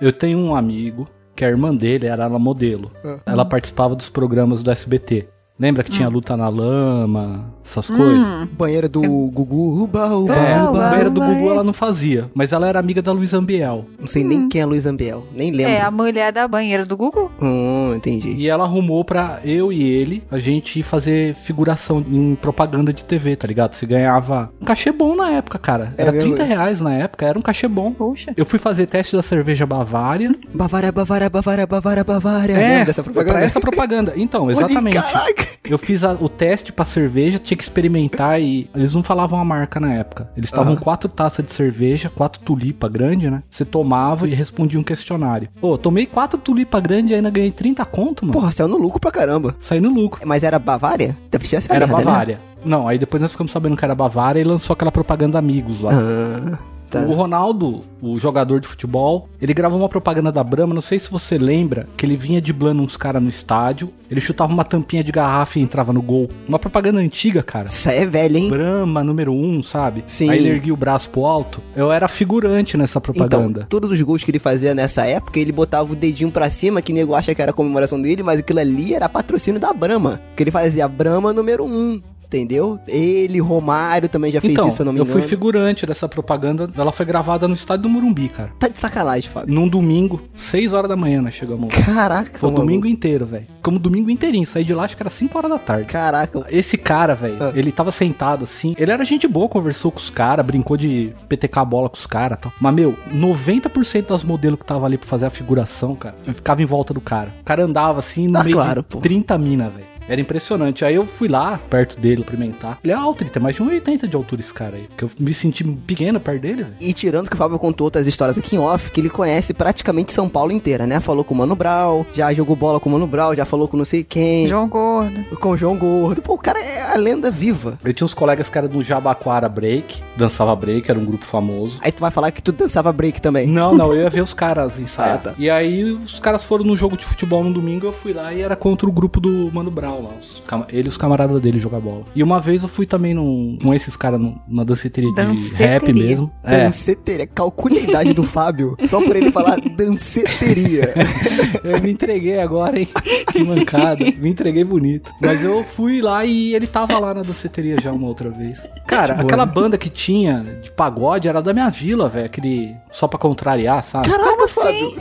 Eu tenho um amigo que a irmã dele era ela modelo. Ela participava dos programas do SBT. Lembra que tinha luta na lama, essas coisas? Banheira do Gugu, uba, uba, É, a uba. banheira do. Gugu ela não fazia, mas ela era amiga da Luísa Ambiel. Não sei nem quem é Luiz Ambiel, nem lembro. É, a mulher da banheira do Google. Hum, entendi. E ela arrumou pra eu e ele a gente ir fazer figuração em propaganda de TV, tá ligado? Você ganhava um cachê bom na época, cara. É Era mesmo? 30 reais na época, era um cachê bom. Poxa. Eu fui fazer teste da cerveja Bavária. Bavária, Bavária, Bavária, Bavária, Bavária. É, dessa propaganda? pra essa propaganda. Então, Olha, exatamente. Caraca. Eu fiz a- o teste pra cerveja, tinha que experimentar e eles não falavam a marca na época. Eles estavam Aham. quatro taças de cerveja, quatro tulipa grande, né? Você tomava e respondia um questionário. Pô, tomei quatro tulipa grande e ainda ganhei 30 conto, mano. Porra, saiu no lucro pra caramba. Saí no lucro. Mas era Bavária? Deve ser essa Era merda, né? Bavária. Não, aí depois nós ficamos sabendo que era Bavária e lançou aquela propaganda Amigos lá. Ah, tá. O Ronaldo, o jogador de futebol, ele gravou uma propaganda da Brahma, não sei se você lembra, que ele vinha driblando uns caras no estádio, ele chutava uma tampinha de garrafa e entrava no gol. Uma propaganda antiga, cara. Isso aí é velho, hein? Brahma número um, sabe? Sim. Aí ele erguia o braço pro alto. Eu era figurante nessa propaganda. Então, todos os gols que ele fazia nessa época, ele botava o dedinho pra cima, que nego acha que era comemoração dele, mas aquilo ali era patrocínio da Brahma. Que ele fazia Brahma número 1, entendeu? Ele, Romário também já fez então, isso, se eu não me eu engano. fui figurante dessa propaganda. Ela foi gravada no estádio do Morumbi, cara. Tá de sacanagem, Fábio. Num domingo, 6 horas da manhã nós chegamos. Caraca, Foi o domingo inteiro, velho. Como domingo inteirinho. Saí de lá, acho que era 5 horas da tarde. Caraca. Esse cara, velho, Ah. ele tava sentado assim. Ele era gente boa, conversou com os caras, brincou de PTK bola com os caras e tal. Mas, meu, 90% das modelos que tava ali pra fazer a figuração, cara, ficava em volta do cara. O cara andava assim no Ah, meio claro, de pô. 30 mina, velho. Era impressionante. Aí eu fui lá, perto dele, cumprimentar. Ele é alto, ele tem mais de 1,80 de altura esse cara aí. Porque eu me senti pequeno perto dele. E tirando que o Fábio contou outras histórias aqui em off, que ele conhece praticamente São Paulo inteira, né? Falou com o Mano Brown, já jogou bola com o Mano Brown, já falou com não sei quem, João Gordo. com o João Gordo. Pô, o cara é a lenda viva. Ele tinha uns colegas que eram do Jabaquara Break, dançava break, era um grupo famoso. Aí tu vai falar que tu dançava break também. Não, não, eu ia ver os caras ensaiar. Ah, tá. E aí os caras foram no jogo de futebol no domingo, eu fui lá e era contra o grupo do Mano Lá. os ele e os camaradas dele jogar bola. E uma vez eu fui também num, com esses caras num- numa danceteria, de Danceteria. rap mesmo. É, Danceteria. Calcule a idade do Fábio, só por ele falar danceteria. eu me entreguei agora, hein? Que mancada. Me entreguei bonito. Mas eu fui lá e ele tava lá na danceteria já uma outra vez. Cara, boa, aquela né? banda que tinha de pagode era da minha vila, velho. Aquele. Só pra contrariar, sabe? Caraca, Como Fábio.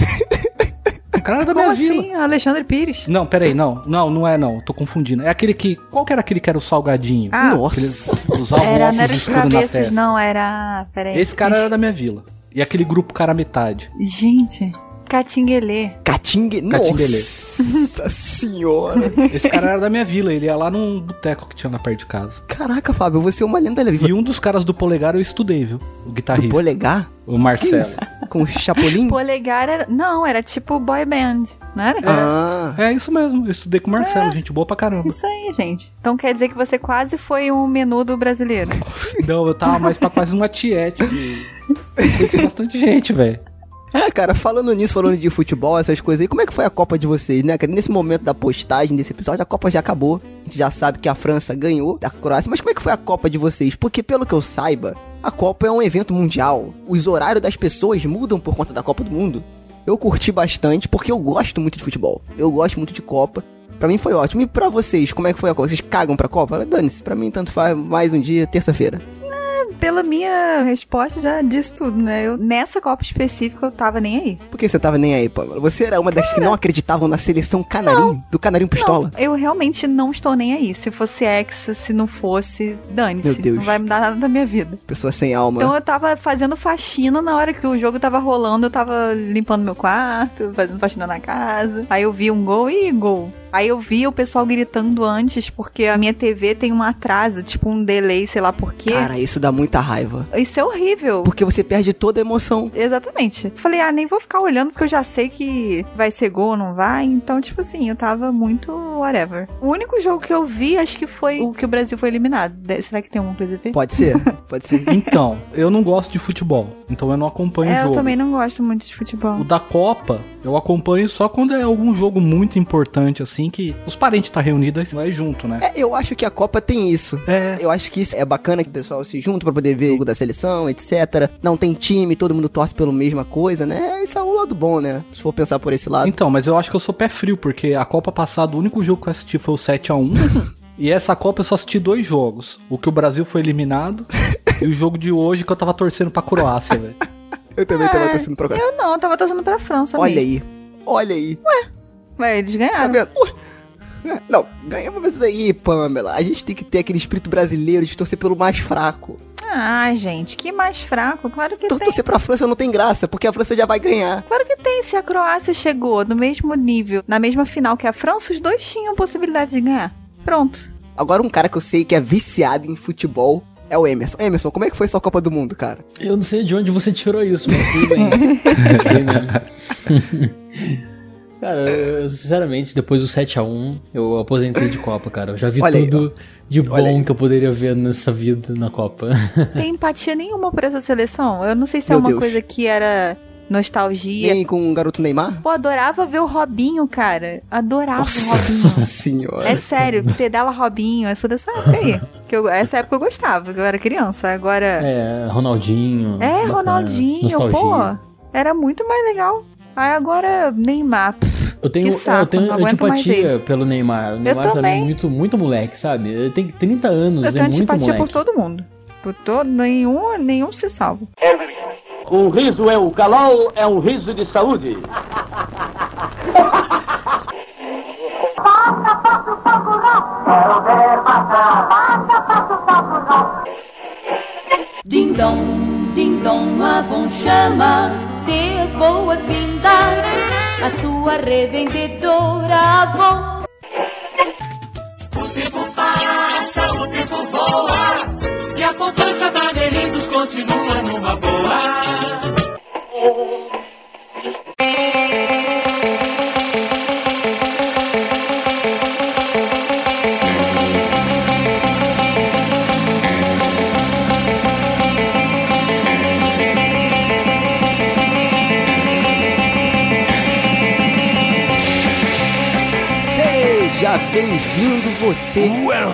Cara era da Como minha vila. assim? Alexandre Pires. Não, peraí, não. Não, não é não. Tô confundindo. É aquele que. Qual que era aquele que era o salgadinho? Ah, Nossa. Eles usavam Era, não era os travessos, não, era. Peraí. Esse cara era da minha vila. E aquele grupo cara metade. Gente, Catinguelê. Catingue. Catinguelê. Nossa senhora. Esse cara era da minha vila. Ele ia lá num boteco que tinha lá perto de casa. Caraca, Fábio, você é uma lenda viva. E um dos caras do polegar eu estudei, viu? O Do guitarrista. polegar? O Que Marcelo. isso? Com o Chapolin? Polegar era. Não, era tipo boy band, não era? Ah, É isso mesmo. Eu estudei com o Marcelo. Gente boa pra caramba. Isso aí, gente. Então quer dizer que você quase foi um menudo brasileiro. Não, eu tava mais pra quase uma tiete. De... Conheci bastante gente, velho. É, cara, falando nisso, falando de futebol, essas coisas aí, como é que foi a Copa de vocês, né? Nesse momento da postagem desse episódio, a Copa já acabou. A gente já sabe que a França ganhou da Croácia, mas como é que foi a Copa de vocês? Porque, pelo que eu saiba, a Copa é um evento mundial. Os horários das pessoas mudam por conta da Copa do Mundo. Eu curti bastante, porque eu gosto muito de futebol. Eu gosto muito de Copa. Pra mim foi ótimo. E pra vocês, como é que foi a Copa? Vocês cagam pra Copa? Dane-se, pra mim tanto faz mais um dia, terça-feira. Pela minha resposta, já disse tudo, né? Eu, nessa Copa específica, eu tava nem aí. Por que você tava nem aí, Pamela? Você era uma das que não acreditavam na seleção canarinho, do canarinho pistola. Não, eu realmente não estou nem aí. Se fosse Hexa, se não fosse, dane-se. Meu Deus. Não vai mudar nada da minha vida. Pessoa sem alma. Então eu tava fazendo faxina na hora que o jogo tava rolando, eu tava limpando meu quarto, fazendo faxina na casa. Aí eu vi um gol e gol. Aí eu vi o pessoal gritando antes, porque a minha TV tem um atraso, tipo um delay, sei lá por quê. Cara, isso dá muita raiva. Isso é horrível. Porque você perde toda a emoção. Exatamente. Falei, ah, nem vou ficar olhando porque eu já sei que vai ser gol ou não vai. Então, tipo assim, eu tava muito whatever. O único jogo que eu vi, acho que foi o que o Brasil foi eliminado. Será que tem alguma coisa a ver? Pode ser? Pode ser. Então, eu não gosto de futebol. Então eu não acompanho o É, eu jogo. também não gosto muito de futebol. O da Copa, eu acompanho só quando é algum jogo muito importante, assim, que os parentes tá reunidos vai junto, né? É, eu acho que a Copa tem isso. É. Eu acho que isso é bacana que o pessoal se junta pra poder ver o jogo da seleção, etc. Não tem time, todo mundo torce pela mesma coisa, né? Isso é um lado bom, né? Se for pensar por esse lado. Então, mas eu acho que eu sou pé frio, porque a Copa passada, o único jogo que eu assisti foi o 7x1. e essa Copa eu só assisti dois jogos. O que o Brasil foi eliminado e o jogo de hoje que eu tava torcendo pra Croácia, velho. Eu também tava torcendo pra cá. Eu não, eu tava torcendo pra França Olha mesmo. aí. Olha aí. Ué, eles Tá ganharam. vendo? Ué. É, Não, ganhamos isso aí, Pamela. A gente tem que ter aquele espírito brasileiro de torcer pelo mais fraco. Ah, gente, que mais fraco. Claro que Tor- tem. Torcer pra França não tem graça, porque a França já vai ganhar. Claro que tem. Se a Croácia chegou no mesmo nível, na mesma final que a França, os dois tinham possibilidade de ganhar. Pronto. Agora, um cara que eu sei que é viciado em futebol é o Emerson. Emerson, como é que foi sua Copa do Mundo, cara? Eu não sei de onde você tirou isso, mas tudo bem. Cara, eu, eu, sinceramente, depois do 7x1, eu aposentei de Copa, cara. Eu já vi Olha aí, tudo de Olha bom aí. que eu poderia ver nessa vida na Copa. Tem empatia nenhuma por essa seleção. Eu não sei se é Meu uma Deus. coisa que era nostalgia. Nem com o garoto Neymar? Pô, adorava ver o Robinho, cara. Adorava o Nossa Robinho. senhora. É sério, pedala Robinho, eu sou dessa época aí. Que eu, essa época eu gostava, que eu era criança. Agora. É, Ronaldinho. É, bacana, Ronaldinho, nostalgia. pô. Era muito mais legal. Aí agora, Neymar. Eu tenho, Que saco, eu tenho mais antipatia pelo Neymar. O Neymar mim é também. muito, muito moleque, sabe? Ele tem 30 anos, Eu é tenho muito antipatia moleque. por todo mundo. Por todo. Nenhum, nenhum se salva. Um riso é o calol, é um riso de saúde. Ding dong, ding dong, Avon chama, dê as boas-vindas à sua revendedora Avon. O tempo passa, o tempo voa E a poupança da Merindos continua numa boa bem-vindo você,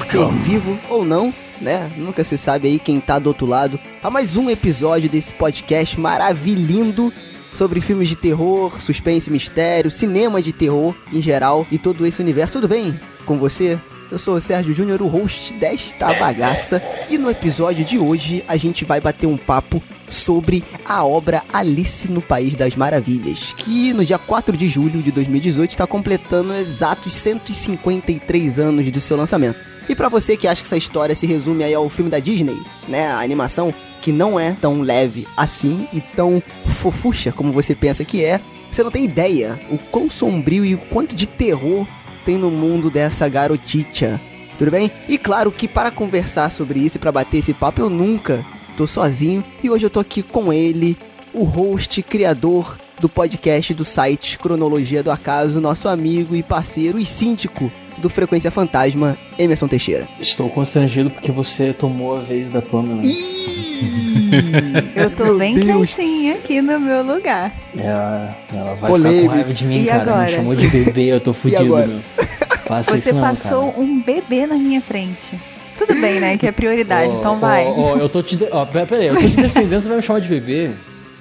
ser vivo ou não, né? Nunca se sabe aí quem tá do outro lado, a mais um episódio desse podcast maravilhindo sobre filmes de terror, suspense, mistério, cinema de terror em geral e todo esse universo. Tudo bem com você? Eu sou o Sérgio Júnior, o host desta bagaça, e no episódio de hoje a gente vai bater um papo sobre a obra Alice no País das Maravilhas, que no dia 4 de julho de 2018 está completando exatos 153 anos do seu lançamento. E pra você que acha que essa história se resume aí ao filme da Disney, né, a animação, que não é tão leve assim e tão fofucha como você pensa que é, você não tem ideia o quão sombrio e o quanto de terror tem no mundo dessa garoticha. Tudo bem? E claro que para conversar sobre isso e para bater esse papo eu nunca tô sozinho e hoje eu tô aqui com ele, o host criador do podcast do site Cronologia do Acaso, nosso amigo e parceiro e síndico do Frequência Fantasma, Emerson Teixeira. Estou constrangido porque você tomou a vez da Pamela. Eu tô quietinha aqui no meu lugar. Ela, ela vai Polêmico. ficar com raiva de mim, E cara. agora? Me chamou de bebê, eu tô fudido. Faça Você isso não, passou cara. um bebê na minha frente. Tudo bem, né? Que é prioridade, Ó, então vai. ó, eu tô te. de- Ó, pera pera aí, eu tô te defendendo, você vai me chamar de bebê?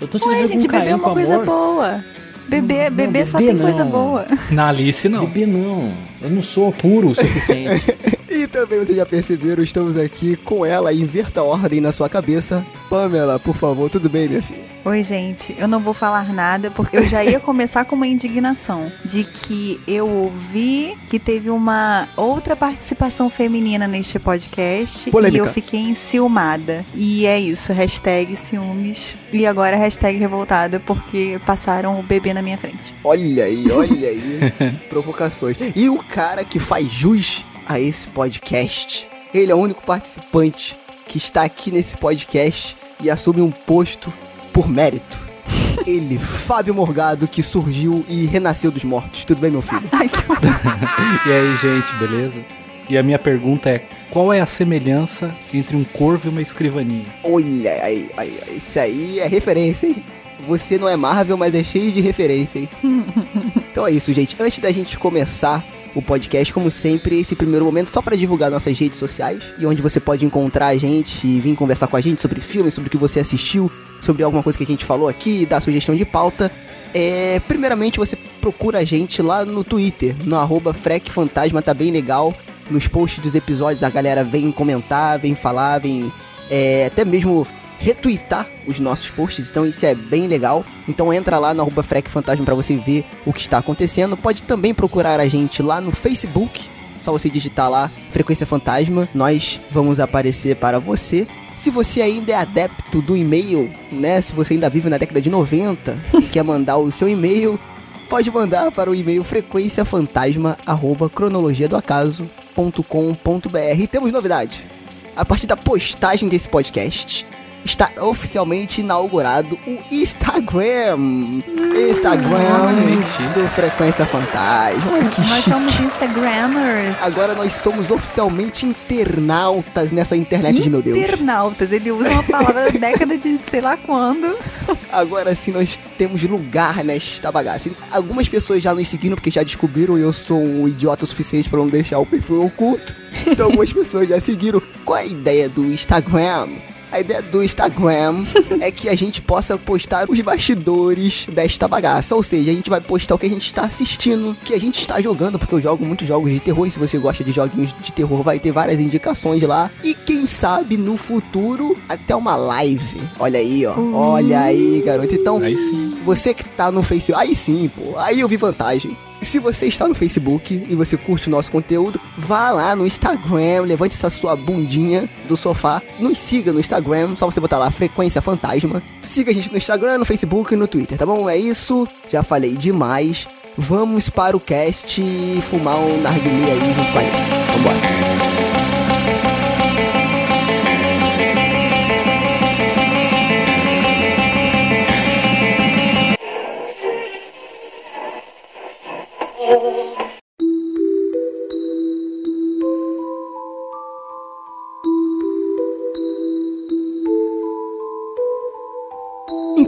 Eu tô te Ué, defendendo gente, com bebê é uma coisa amor. boa. Bebê, Não, bebê só bebê tem coisa não. boa. Na Alice, não. Bebê não. Eu não sou puro o suficiente. E também vocês já perceberam, estamos aqui com ela, inverta a ordem na sua cabeça. Pamela, por favor, tudo bem, minha filha? Oi, gente. Eu não vou falar nada porque eu já ia começar com uma indignação de que eu ouvi que teve uma outra participação feminina neste podcast Polêmica. e eu fiquei enciumada. E é isso, hashtag ciúmes. E agora hashtag revoltada porque passaram o bebê na minha frente. Olha aí, olha aí. Provocações. E o cara que faz jus a esse podcast, ele é o único participante que está aqui nesse podcast e assume um posto por mérito. Ele, Fábio Morgado, que surgiu e renasceu dos mortos. Tudo bem, meu filho? Ai, que E aí, gente, beleza? E a minha pergunta é: qual é a semelhança entre um corvo e uma escrivaninha? Olha aí, aí, aí, isso aí é referência, hein? Você não é Marvel, mas é cheio de referência, hein? então é isso, gente. Antes da gente começar o podcast, como sempre, esse primeiro momento só para divulgar nossas redes sociais e onde você pode encontrar a gente e vir conversar com a gente sobre filmes, sobre o que você assistiu, sobre alguma coisa que a gente falou aqui, dar sugestão de pauta. É, primeiramente você procura a gente lá no Twitter, no arroba Fantasma, tá bem legal. Nos posts dos episódios a galera vem comentar, vem falar, vem é, até mesmo retweetar os nossos posts, então isso é bem legal. Então entra lá no arroba Fantasma pra você ver o que está acontecendo. Pode também procurar a gente lá no Facebook, só você digitar lá Frequência Fantasma, nós vamos aparecer para você. Se você ainda é adepto do e-mail, né? Se você ainda vive na década de 90 e quer mandar o seu e-mail, pode mandar para o e-mail frequenciafantasma@cronologiadoacaso.com.br. Temos novidade. A partir da postagem desse podcast, está oficialmente inaugurado o Instagram. Instagram do Frequência Fantasma. Olha que Nós chique. somos Instagrammers. Agora nós somos oficialmente internautas nessa internet de meu Deus. Internautas. Ele usa uma palavra da década de sei lá quando. Agora sim nós temos lugar nesta bagaça. Algumas pessoas já nos seguiram porque já descobriram eu sou um idiota o suficiente para não deixar o perfil oculto. Então algumas pessoas já seguiram. Qual é a ideia do Instagram? A ideia do Instagram é que a gente possa postar os bastidores desta bagaça. Ou seja, a gente vai postar o que a gente está assistindo, o que a gente está jogando, porque eu jogo muitos jogos de terror. E se você gosta de joguinhos de terror, vai ter várias indicações lá. E quem sabe no futuro, até uma live. Olha aí, ó. Olha aí, garoto. Então, se você que tá no Facebook. Aí sim, pô. Aí eu vi vantagem. Se você está no Facebook e você curte o nosso conteúdo, vá lá no Instagram, levante essa sua bundinha do sofá, nos siga no Instagram, só você botar lá Frequência Fantasma. Siga a gente no Instagram, no Facebook e no Twitter, tá bom? É isso, já falei demais. Vamos para o cast e fumar um narguilé aí junto com a Alice. Vambora.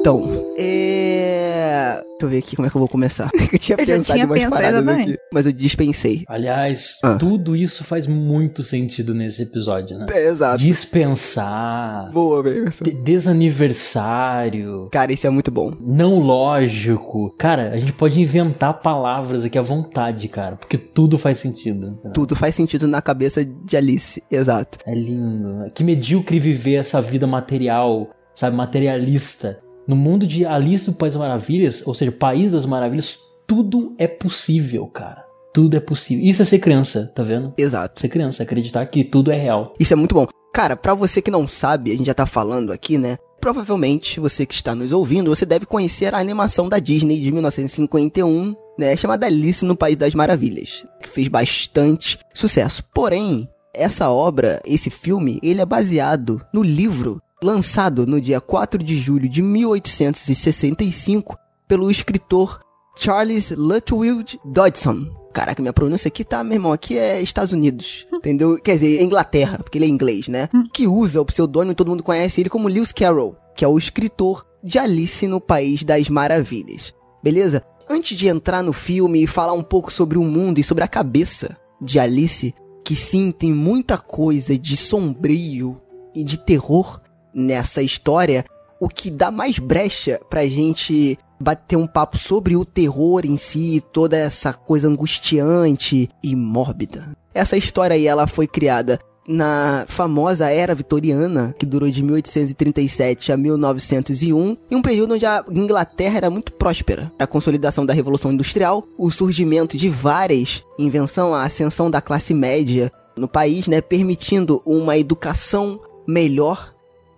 Então, é. Deixa eu ver aqui como é que eu vou começar. eu tinha Eu já pensado tinha em umas pensado paradas também. aqui, mas eu dispensei. Aliás, Ah. tudo isso faz muito sentido nesse episódio, né? É, exato. Dispensar, Boa, de- desaniversário, Cara, isso é muito bom. não lógico. Cara, a gente pode inventar palavras aqui à vontade, cara, porque tudo faz sentido. cara. Tudo faz sentido na cabeça de Alice, exato. É lindo. Que medíocre viver essa vida material, sabe, materialista. No mundo de Alice do País das Maravilhas, ou seja, País das Maravilhas, tudo é possível, cara. Tudo é possível. Isso é ser criança, tá vendo? Exato. Ser criança, acreditar que tudo é real. Isso é muito bom. Cara, pra você que não sabe, a gente já tá falando aqui, né? Provavelmente você que está nos ouvindo, você deve conhecer a animação da Disney de 1951, né, chamada Alice no País das Maravilhas, que fez bastante sucesso. Porém, essa obra, esse filme, ele é baseado no livro lançado no dia 4 de julho de 1865 pelo escritor Charles Lutwidge Dodson. Caraca, minha pronúncia aqui tá, meu irmão, aqui é Estados Unidos, entendeu? Quer dizer, Inglaterra, porque ele é inglês, né? Que usa o pseudônimo, todo mundo conhece ele como Lewis Carroll, que é o escritor de Alice no País das Maravilhas. Beleza? Antes de entrar no filme e falar um pouco sobre o mundo e sobre a cabeça de Alice, que sim, tem muita coisa de sombrio e de terror nessa história, o que dá mais brecha pra gente bater um papo sobre o terror em si, toda essa coisa angustiante e mórbida. Essa história aí, ela foi criada na famosa era vitoriana, que durou de 1837 a 1901, em um período onde a Inglaterra era muito próspera. A consolidação da Revolução Industrial, o surgimento de várias invenções, a ascensão da classe média no país, né, permitindo uma educação melhor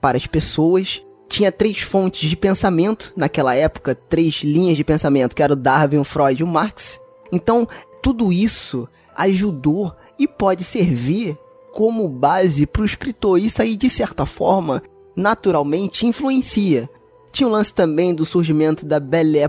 para as pessoas. Tinha três fontes de pensamento naquela época, três linhas de pensamento, que era o Darwin, o Freud e o Marx. Então, tudo isso ajudou e pode servir como base para o escritor. Isso aí, de certa forma, naturalmente influencia. Tinha o lance também do surgimento da Belle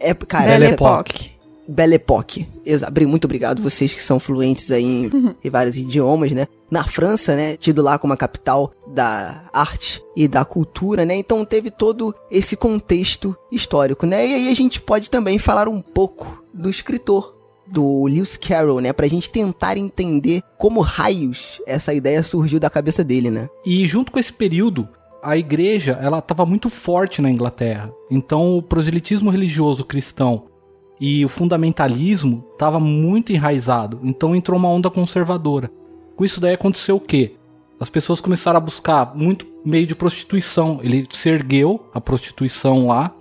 Époque. Cara, Belle Époque. Belle Époque. Exa- bri- Muito obrigado vocês que são fluentes aí em, em vários idiomas, né? Na França, né? Tido lá como a capital da arte e da cultura, né? Então teve todo esse contexto histórico, né? E aí a gente pode também falar um pouco do escritor do Lewis Carroll, né? Pra gente tentar entender como raios essa ideia surgiu da cabeça dele, né? E junto com esse período, a igreja, ela estava muito forte na Inglaterra. Então, o proselitismo religioso cristão e o fundamentalismo estava muito enraizado. Então, entrou uma onda conservadora. Com isso daí aconteceu o quê? As pessoas começaram a buscar muito meio de prostituição. Ele se ergueu a prostituição lá,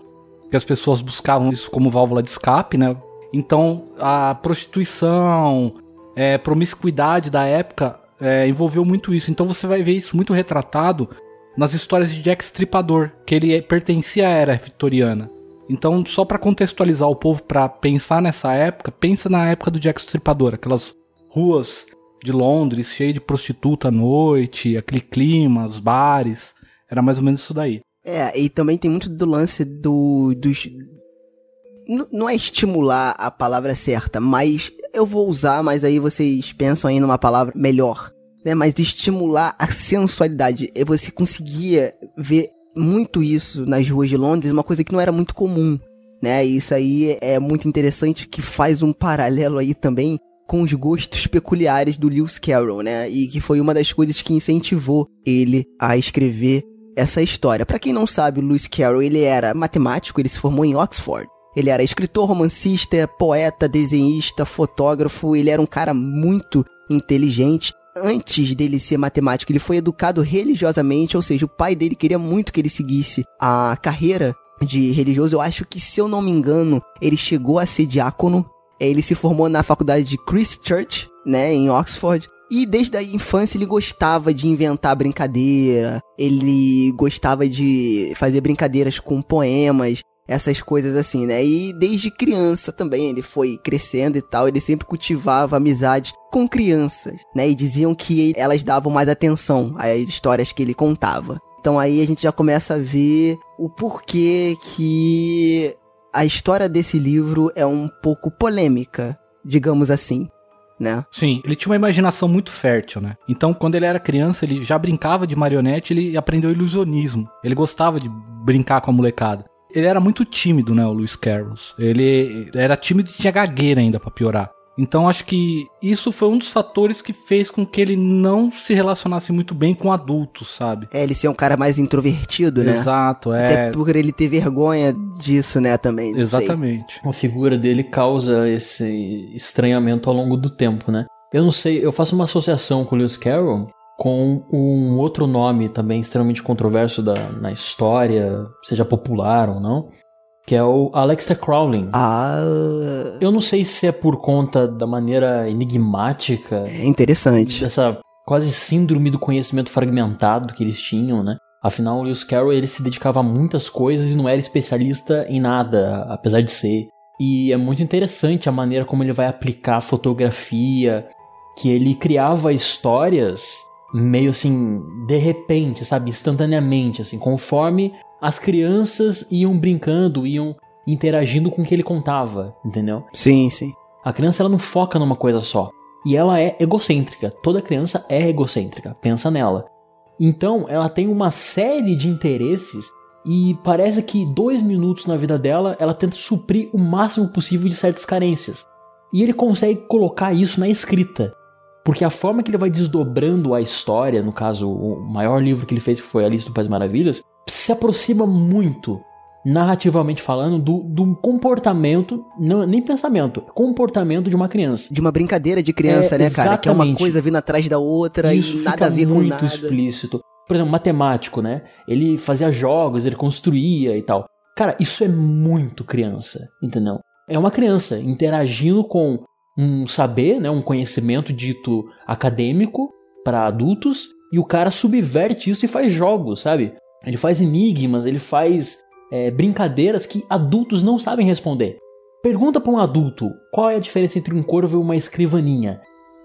que as pessoas buscavam isso como válvula de escape, né? Então, a prostituição, é, promiscuidade da época é, envolveu muito isso. Então, você vai ver isso muito retratado nas histórias de Jack Stripador, que ele pertencia à era vitoriana. Então, só para contextualizar o povo para pensar nessa época, pensa na época do Jack Stripador, aquelas ruas de Londres cheias de prostituta à noite, aquele clima, os bares, era mais ou menos isso daí. É, e também tem muito do lance do, dos. Não é estimular a palavra certa, mas eu vou usar, mas aí vocês pensam aí numa palavra melhor. Né? Mas estimular a sensualidade. E Você conseguia ver muito isso nas ruas de Londres, uma coisa que não era muito comum. Né? E isso aí é muito interessante que faz um paralelo aí também com os gostos peculiares do Lewis Carroll, né? E que foi uma das coisas que incentivou ele a escrever essa história. Pra quem não sabe, Lewis Carroll, ele era matemático, ele se formou em Oxford. Ele era escritor, romancista, poeta, desenhista, fotógrafo, ele era um cara muito inteligente. Antes dele ser matemático, ele foi educado religiosamente, ou seja, o pai dele queria muito que ele seguisse a carreira de religioso. Eu acho que, se eu não me engano, ele chegou a ser diácono. Ele se formou na faculdade de Christ Church, né, em Oxford. E desde a infância ele gostava de inventar brincadeira, ele gostava de fazer brincadeiras com poemas, essas coisas assim, né? E desde criança também ele foi crescendo e tal, ele sempre cultivava amizade com crianças, né? E diziam que elas davam mais atenção às histórias que ele contava. Então aí a gente já começa a ver o porquê que a história desse livro é um pouco polêmica, digamos assim, né? Sim, ele tinha uma imaginação muito fértil, né? Então, quando ele era criança, ele já brincava de marionete, ele aprendeu ilusionismo. Ele gostava de brincar com a molecada. Ele era muito tímido, né, o Lewis Carroll. Ele era tímido e tinha gagueira ainda pra piorar. Então, acho que isso foi um dos fatores que fez com que ele não se relacionasse muito bem com adultos, sabe? É, ele ser um cara mais introvertido, né? Exato, é. Até por ele ter vergonha disso, né, também. não sei. Exatamente. A figura dele causa esse estranhamento ao longo do tempo, né? Eu não sei, eu faço uma associação com o Lewis Carroll com um outro nome também extremamente controverso da, na história, seja popular ou não, que é o Aleister Crowley. Ah, Eu não sei se é por conta da maneira enigmática, é interessante. dessa quase síndrome do conhecimento fragmentado que eles tinham, né? Afinal, o Lewis Carroll ele se dedicava a muitas coisas e não era especialista em nada, apesar de ser. E é muito interessante a maneira como ele vai aplicar a fotografia, que ele criava histórias meio assim, de repente, sabe, instantaneamente, assim, conforme as crianças iam brincando, iam interagindo com o que ele contava, entendeu? Sim, sim. A criança ela não foca numa coisa só. E ela é egocêntrica. Toda criança é egocêntrica. Pensa nela. Então, ela tem uma série de interesses e parece que dois minutos na vida dela ela tenta suprir o máximo possível de certas carências. E ele consegue colocar isso na escrita. Porque a forma que ele vai desdobrando a história, no caso, o maior livro que ele fez, que foi Alice do País Maravilhas, se aproxima muito, narrativamente falando, do, do comportamento, não, nem pensamento, comportamento de uma criança. De uma brincadeira de criança, É, né, cara? Que é uma coisa vindo atrás da outra Isso e nada a ver com muito nada. explícito. Por exemplo, matemático, né? Ele fazia jogos, ele construía e tal. Cara, isso é muito criança, entendeu? É uma criança interagindo com um saber, né, um conhecimento dito acadêmico para adultos e o cara subverte isso e faz jogos, sabe? Ele faz enigmas, ele faz é, brincadeiras que adultos não sabem responder. Pergunta para um adulto qual é a diferença entre um corvo e uma escrivaninha.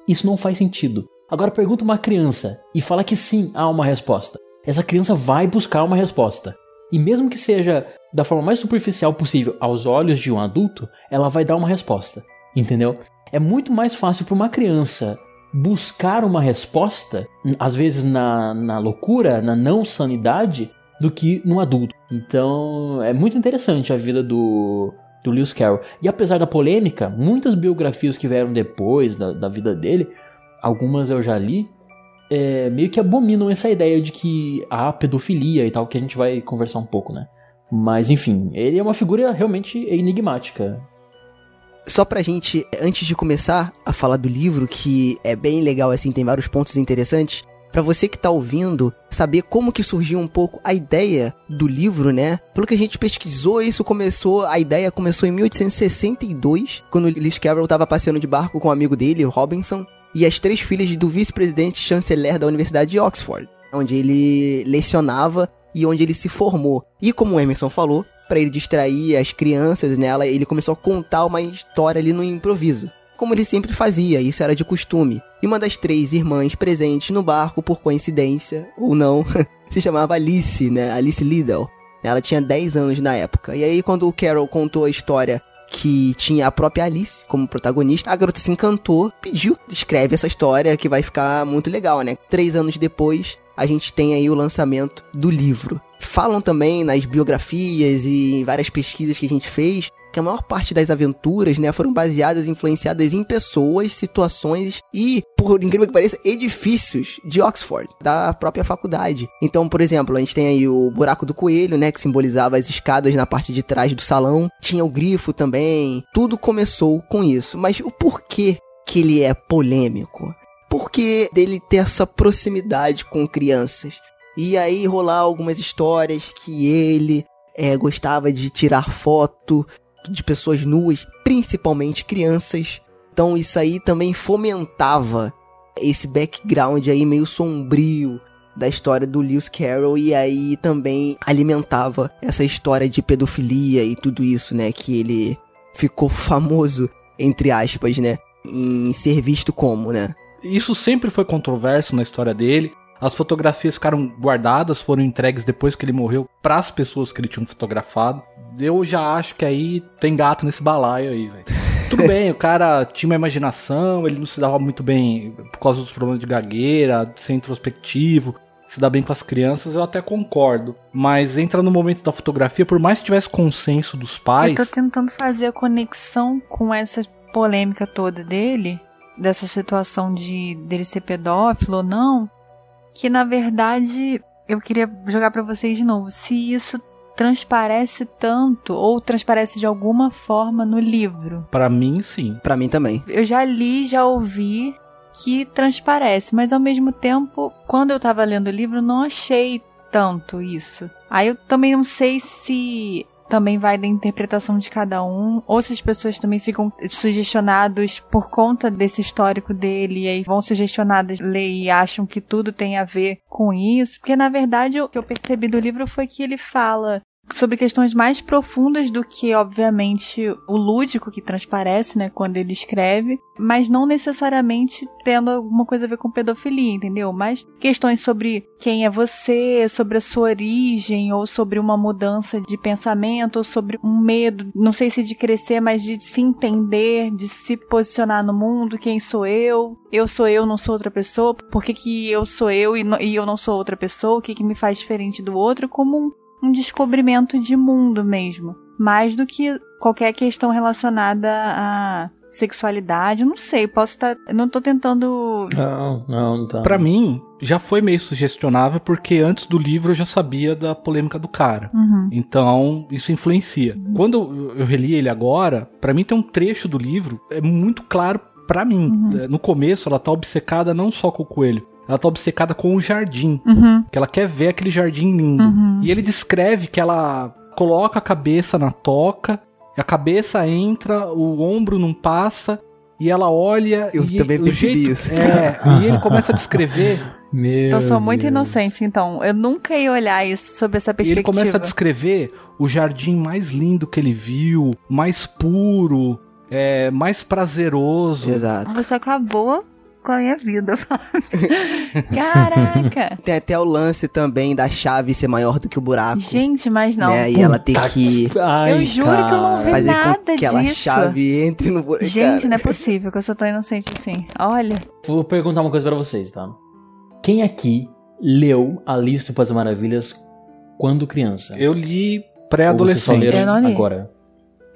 Isso não faz sentido. Agora pergunta uma criança e fala que sim, há uma resposta. Essa criança vai buscar uma resposta. E mesmo que seja da forma mais superficial possível aos olhos de um adulto, ela vai dar uma resposta. Entendeu? É muito mais fácil para uma criança buscar uma resposta, às vezes na, na loucura, na não sanidade, do que num adulto. Então é muito interessante a vida do do Lewis Carroll. E apesar da polêmica, muitas biografias que vieram depois da, da vida dele, algumas eu já li, é, meio que abominam essa ideia de que há pedofilia e tal, que a gente vai conversar um pouco, né? Mas enfim, ele é uma figura realmente enigmática. Só pra gente, antes de começar a falar do livro, que é bem legal, assim, tem vários pontos interessantes, Pra você que tá ouvindo, saber como que surgiu um pouco a ideia do livro, né? Pelo que a gente pesquisou, isso começou, a ideia começou em 1862, quando Lewis Carroll tava passeando de barco com um amigo dele, Robinson, e as três filhas do vice-presidente chanceler da Universidade de Oxford, onde ele lecionava e onde ele se formou. E como o Emerson falou, para ele distrair as crianças nela, ele começou a contar uma história ali no improviso como ele sempre fazia, isso era de costume. E uma das três irmãs presentes no barco, por coincidência, ou não, se chamava Alice, né? Alice Liddell. Ela tinha 10 anos na época. E aí, quando o Carol contou a história que tinha a própria Alice como protagonista, a garota se encantou, pediu, escreve essa história que vai ficar muito legal, né? Três anos depois, a gente tem aí o lançamento do livro. Falam também nas biografias e em várias pesquisas que a gente fez que a maior parte das aventuras, né, foram baseadas, influenciadas em pessoas, situações e, por incrível que pareça, edifícios de Oxford, da própria faculdade. Então, por exemplo, a gente tem aí o buraco do coelho, né, que simbolizava as escadas na parte de trás do salão. Tinha o grifo também. Tudo começou com isso. Mas o porquê que ele é polêmico? Porque dele ter essa proximidade com crianças. E aí rolar algumas histórias que ele é, gostava de tirar foto de pessoas nuas, principalmente crianças. Então isso aí também fomentava esse background aí meio sombrio da história do Lewis Carroll e aí também alimentava essa história de pedofilia e tudo isso, né, que ele ficou famoso entre aspas, né, em ser visto como, né? Isso sempre foi controverso na história dele. As fotografias ficaram guardadas, foram entregues depois que ele morreu para as pessoas que ele tinha fotografado. Eu já acho que aí tem gato nesse balaio aí, velho. Tudo bem, o cara tinha uma imaginação, ele não se dava muito bem por causa dos problemas de gagueira, de ser introspectivo, se dá bem com as crianças, eu até concordo. Mas entra no momento da fotografia, por mais que tivesse consenso dos pais. Eu tô tentando fazer a conexão com essa polêmica toda dele, dessa situação de dele ser pedófilo ou não, que na verdade eu queria jogar para vocês de novo. Se isso transparece tanto ou transparece de alguma forma no livro. Para mim, sim. Para mim também. Eu já li, já ouvi que transparece, mas ao mesmo tempo, quando eu tava lendo o livro, não achei tanto isso. Aí eu também não sei se também vai da interpretação de cada um, ou se as pessoas também ficam sugestionados por conta desse histórico dele, e aí vão sugestionadas ler e acham que tudo tem a ver com isso, porque na verdade o que eu percebi do livro foi que ele fala sobre questões mais profundas do que, obviamente, o lúdico que transparece, né, quando ele escreve, mas não necessariamente tendo alguma coisa a ver com pedofilia, entendeu? Mas questões sobre quem é você, sobre a sua origem, ou sobre uma mudança de pensamento, ou sobre um medo, não sei se de crescer, mas de se entender, de se posicionar no mundo, quem sou eu, eu sou eu, não sou outra pessoa, por que, que eu sou eu e, e eu não sou outra pessoa, o que, que me faz diferente do outro, como um um descobrimento de mundo mesmo. Mais do que qualquer questão relacionada à sexualidade. Eu não sei, posso estar. Tá, não tô tentando. Não, não, não tá. Pra mim, já foi meio sugestionável, porque antes do livro eu já sabia da polêmica do cara. Uhum. Então, isso influencia. Uhum. Quando eu reli ele agora, para mim tem um trecho do livro, é muito claro para mim. Uhum. No começo, ela tá obcecada não só com o coelho, ela tá obcecada com o jardim. Uhum. Que ela quer ver aquele jardim lindo. Uhum. E ele descreve que ela coloca a cabeça na toca, a cabeça entra, o ombro não passa, e ela olha. Eu e também o percebi jeito, isso. É, e ele começa a descrever. Meu Então, eu sou muito Deus. inocente, então. Eu nunca ia olhar isso sob essa E perspectiva. ele começa a descrever o jardim mais lindo que ele viu, mais puro, é, mais prazeroso. Exato. Você acabou com a minha vida, Fábio. Caraca! Tem até o lance também da chave ser maior do que o buraco. Gente, mas não. Né? E ela ter Puta que Ai, Eu juro que eu não cara. vi fazer nada com que aquela disso. chave entre no buraco. Gente, Cara, não é possível que eu sou tão inocente assim. Olha. Vou perguntar uma coisa pra vocês, tá? Quem aqui leu Alice País das Maravilhas quando criança? Eu li pré-adolescente. Eu não li. agora?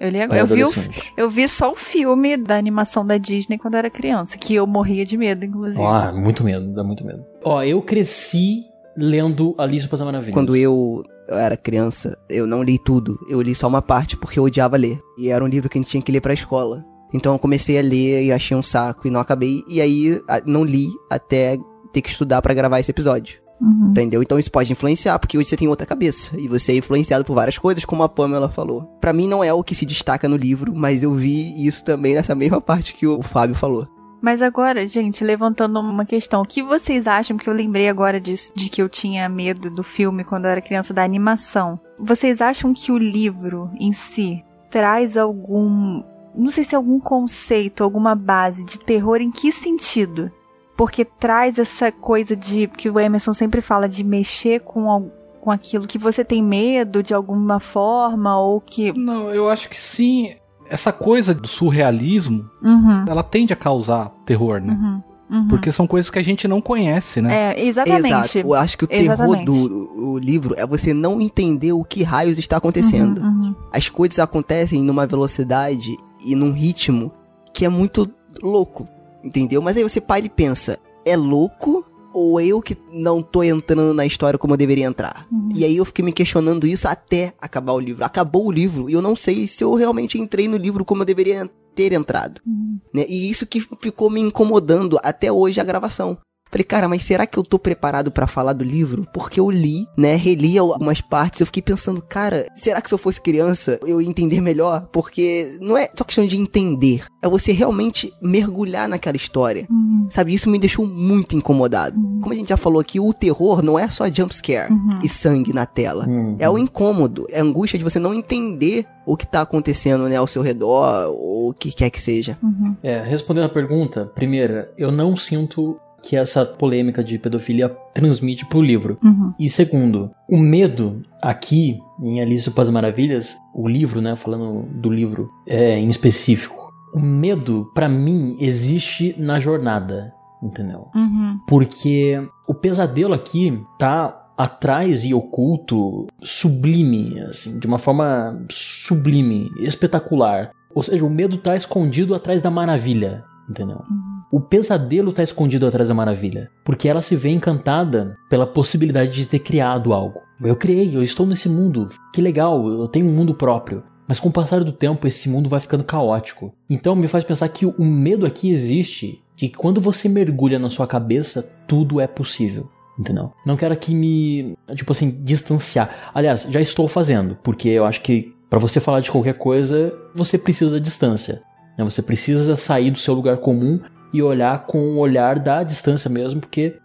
Eu li agora. Eu vi, o, eu vi só o filme da animação da Disney quando eu era criança, que eu morria de medo, inclusive. Ah, muito medo, dá muito medo. Ó, eu cresci lendo Alice no País das Maravilhas. Quando eu, eu era criança, eu não li tudo. Eu li só uma parte porque eu odiava ler. E era um livro que a gente tinha que ler pra escola. Então eu comecei a ler e achei um saco e não acabei. E aí não li até ter que estudar pra gravar esse episódio. Uhum. Entendeu? Então isso pode influenciar, porque hoje você tem outra cabeça. E você é influenciado por várias coisas, como a Pamela falou. Pra mim não é o que se destaca no livro, mas eu vi isso também nessa mesma parte que o Fábio falou. Mas agora, gente, levantando uma questão, o que vocês acham que eu lembrei agora disso, de que eu tinha medo do filme quando eu era criança, da animação? Vocês acham que o livro em si traz algum, não sei se algum conceito, alguma base de terror em que sentido? Porque traz essa coisa de que o Emerson sempre fala de mexer com com aquilo que você tem medo de alguma forma ou que Não, eu acho que sim. Essa coisa do surrealismo, Uhum, ela tende a causar terror, né? uhum, uhum. Porque são coisas que a gente não conhece, né? é, exatamente. Exato. Eu acho que o terror Exatamente. do o livro é você não entender o que raios está acontecendo. Uhum, uhum. As coisas acontecem numa velocidade e num ritmo que é muito louco, entendeu? Mas aí você para e pensa, é louco ou eu que não tô entrando na história como eu deveria entrar? Uhum. E aí eu fiquei me questionando isso até acabar o livro. Acabou o livro e eu não sei se eu realmente entrei no livro como eu deveria ter entrado. Uhum. né? E isso que ficou me incomodando até hoje a gravação. Falei, cara, mas será que eu tô preparado pra falar do livro? Porque eu li, né? Reli algumas partes, eu fiquei pensando, cara, será que se eu fosse criança eu ia entender melhor? Porque não é só questão de entender, é você realmente mergulhar naquela história. Uhum. Sabe, isso me deixou muito incomodado. Como a gente já falou aqui, o terror não é só jump scare Uhum. e sangue na tela. Hum. É o incômodo, é a angústia de você não entender o que tá acontecendo, né, ao seu redor, ou o que quer que seja. Uhum. É, respondendo a pergunta, primeira, eu não sinto que essa polêmica de pedofilia transmite pro livro. Uhum. E segundo, o medo aqui em Alice País das Maravilhas, o livro, né, falando do livro é, em específico, o medo pra mim existe na jornada, entendeu? Uhum. Porque o pesadelo aqui tá atrás e oculto, sublime, assim, de uma forma sublime, espetacular. Ou seja, o medo tá escondido atrás da maravilha, entendeu? O pesadelo tá escondido atrás da maravilha, porque ela se vê encantada pela possibilidade de ter criado algo. Eu criei, eu estou nesse mundo, que legal, eu tenho um mundo próprio. Mas com o passar do tempo, esse mundo vai ficando caótico. Então me faz pensar que o medo aqui existe de que quando você mergulha na sua cabeça, tudo é possível. Entendeu? Não quero aqui me, tipo assim, distanciar. Aliás, já estou fazendo, porque eu acho que para você falar de qualquer coisa, você precisa da distância. Né? Você precisa sair do seu lugar comum e olhar com o olhar da distância mesmo, porque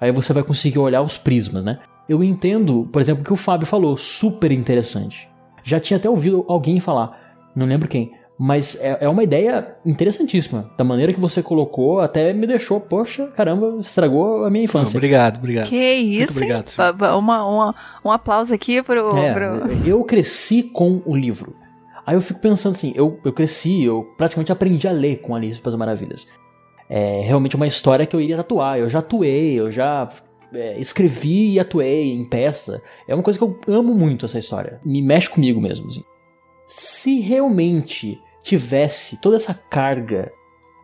aí você vai conseguir olhar os prismas, né? Eu entendo, por exemplo, o que o Fábio falou, super interessante. Já tinha até ouvido alguém falar, não lembro quem, mas é, é uma ideia interessantíssima. Da maneira que você colocou, até me deixou, poxa, caramba, estragou a minha infância. Obrigado, obrigado. Que isso, obrigado. Ba- ba- Uma, uma- um aplauso aqui pro, É, pro- eu cresci com o livro. Aí eu fico pensando assim, eu, eu cresci, eu praticamente aprendi a ler com Alice para as Maravilhas. É realmente uma história que eu iria atuar. Eu já atuei, eu já é, escrevi e atuei em peça. É uma coisa que eu amo muito essa história. Me mexe comigo mesmo. Assim. Se realmente tivesse toda essa carga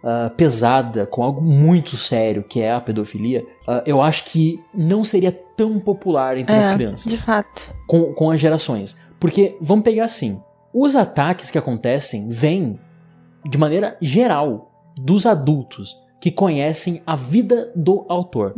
ah, pesada com algo muito sério, que é a pedofilia, ah, eu acho que não seria tão popular entre as É, crianças de fato. com, com as gerações. Porque, vamos pegar assim, os ataques que acontecem vêm de maneira geral dos adultos que conhecem a vida do autor.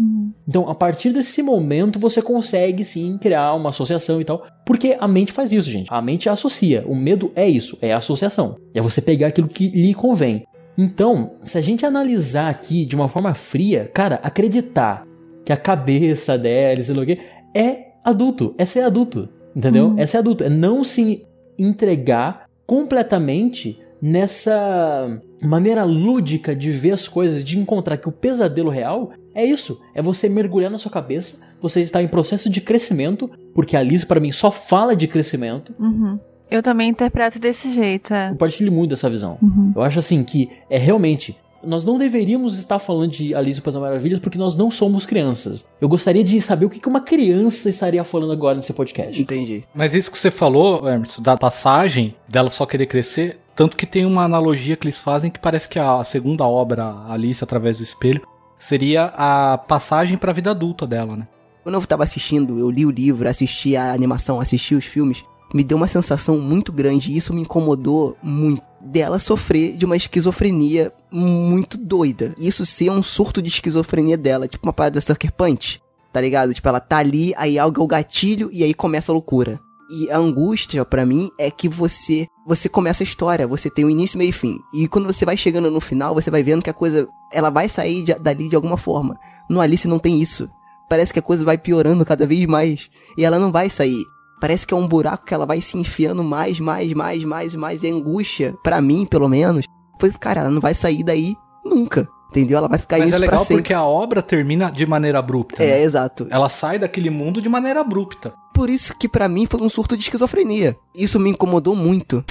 Então, a partir desse momento, você consegue sim criar uma associação e tal. Porque a mente faz isso, gente. A mente associa. O medo é isso, é associação. É você pegar aquilo que lhe convém. Então, se a gente analisar aqui de uma forma fria, cara, acreditar que a cabeça dela, sei lá o quê, é adulto, é ser adulto, entendeu? É ser adulto, é não se entregar completamente nessa maneira lúdica de ver as coisas, de encontrar que o pesadelo real é isso, é você mergulhar na sua cabeça, você está em processo de crescimento, porque a Alice para mim só fala de crescimento. Uhum. Eu também interpreto desse jeito, é. Eu partilho muito dessa visão. Uhum. Eu acho assim que é realmente nós não deveríamos estar falando de Alice no País das Maravilhas porque nós não somos crianças. Eu gostaria de saber o que que uma criança estaria falando agora nesse podcast. Entendi. Mas isso que você falou, Emerson, da passagem dela só querer crescer, tanto que tem uma analogia que eles fazem que parece que a segunda obra, Alice através do espelho, seria a passagem pra vida adulta dela, né? Quando eu tava assistindo, eu li o livro, assisti a animação, assisti os filmes, me deu uma sensação muito grande e isso me incomodou muito. Dela sofrer de uma esquizofrenia muito doida. Isso ser um surto de esquizofrenia dela, tipo uma parada da Sucker Punch, tá ligado? Tipo, ela tá ali, aí alga o gatilho e aí começa a loucura. E a angústia, pra mim, é que você você começa a história, você tem o início, meio e fim. E quando você vai chegando no final, você vai vendo que a coisa ela vai sair de- dali de alguma forma. No Alice não tem isso. Parece que a coisa vai piorando cada vez mais e ela não vai sair. Parece que é um buraco que ela vai se enfiando mais, mais, mais, mais, mais. E a angústia, pra mim, pelo menos, cara, ela não vai sair daí nunca. Entendeu? Ela vai ficar Mas nisso é pra legal sempre. porque a obra termina de maneira abrupta. É, né? exato. Ela sai daquele mundo de maneira abrupta. Por isso que pra mim foi um surto de esquizofrenia. Isso me incomodou muito.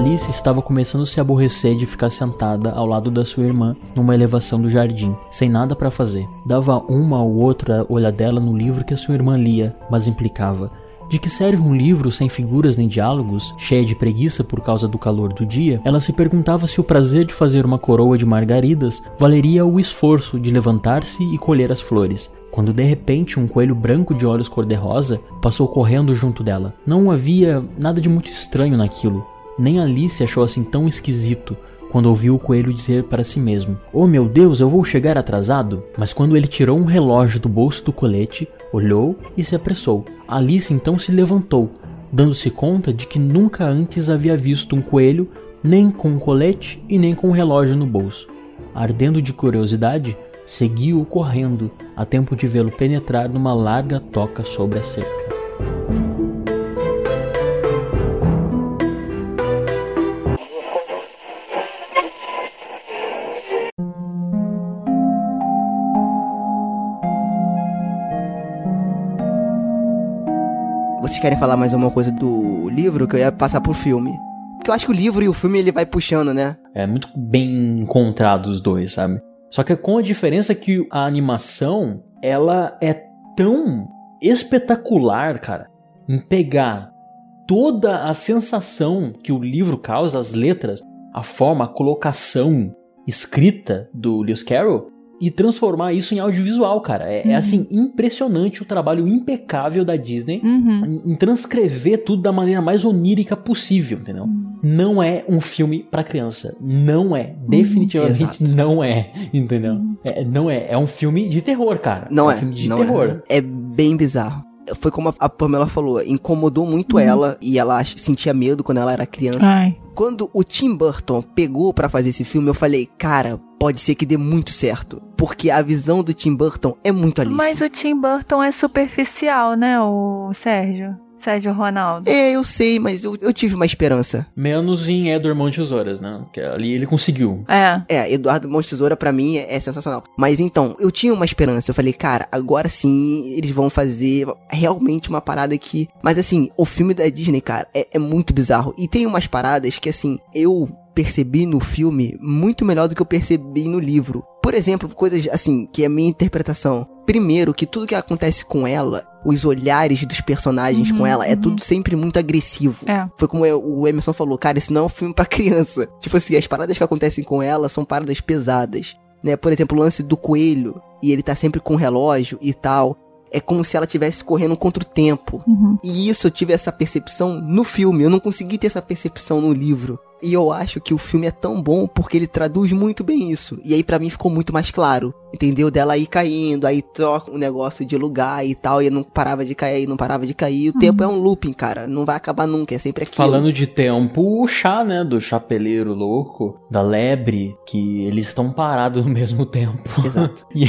Alice estava começando a se aborrecer de ficar sentada ao lado da sua irmã numa elevação do jardim, sem nada para fazer. Dava uma ou outra olhadela no livro que a sua irmã lia, mas implicava. De que serve um livro sem figuras nem diálogos, cheia de preguiça por causa do calor do dia? Ela se perguntava se o prazer de fazer uma coroa de margaridas valeria o esforço de levantar-se e colher as flores. Quando de repente um coelho branco de olhos cor-de-rosa passou correndo junto dela. Não havia nada de muito estranho naquilo. Nem Alice achou assim tão esquisito quando ouviu o coelho dizer para si mesmo: Oh meu Deus, eu vou chegar atrasado. Mas quando ele tirou um relógio do bolso do colete, olhou e se apressou. Alice então se levantou, dando-se conta de que nunca antes havia visto um coelho nem com um colete e nem com um relógio no bolso. Ardendo de curiosidade, seguiu-o correndo, a tempo de vê-lo penetrar numa larga toca sobre a cerca. Vocês querem falar mais alguma coisa do livro que eu ia passar pro filme? Porque eu acho que o livro e o filme ele vai puxando, né? É muito bem encontrado os dois, sabe? Só que com a diferença que a animação, ela é tão espetacular, cara, em pegar toda a sensação que o livro causa, as letras, a forma, a colocação escrita do Lewis Carroll e transformar isso em audiovisual, cara. É, é, assim impressionante o trabalho impecável da Disney Uhum. em, em transcrever tudo da maneira mais onírica possível, entendeu? Não é um filme pra criança. Não é. Definitivamente Exato. não é. Entendeu? É, não é. É um filme de terror, cara. Não é. é. um filme de não terror. É. é bem bizarro. Foi como a- Pamela falou, incomodou muito ela e ela sentia medo quando ela era criança. Ai. Quando o Tim Burton pegou pra fazer esse filme, eu falei, cara, pode ser que dê muito certo. Porque a visão do Tim Burton é muito Alice. Mas o Tim Burton é superficial, né, o Sérgio? Sérgio Ronaldo. É, eu sei, mas eu, eu tive uma esperança. Menos em Edward Mão Tesouras, né? Que ali ele conseguiu. É. É, Eduardo de Tesoura pra mim é, é sensacional. Mas então, eu tinha uma esperança. Eu falei, cara, agora sim eles vão fazer realmente uma parada que. Mas assim, o filme da Disney, cara, é, é muito bizarro. E tem umas paradas que, assim, eu percebi no filme muito melhor do que eu percebi no livro. Por exemplo, coisas assim, que é a minha interpretação. Primeiro, que tudo que acontece com ela, os olhares dos personagens Uhum, com ela, é uhum. tudo sempre muito agressivo. É. Foi como eu- o Emerson falou, cara, isso não é um filme pra criança. Tipo assim, as paradas que acontecem com ela são paradas pesadas, né? Por exemplo, o lance do coelho, e ele tá sempre com o relógio e tal. É como se ela estivesse correndo contra o tempo. Uhum. E isso eu tive essa percepção no filme, eu não consegui ter essa percepção no livro. E eu acho que o filme é tão bom porque ele traduz muito bem isso. E aí pra mim ficou muito mais claro, entendeu? Dela ir caindo, aí troca o negócio de lugar e tal, e não parava de cair, não parava de cair. O tempo é um looping, cara, não vai acabar nunca, é sempre aquilo. Falando de tempo, o chá, né? Do chapeleiro louco, da lebre, que eles estão parados no mesmo tempo. Exato. E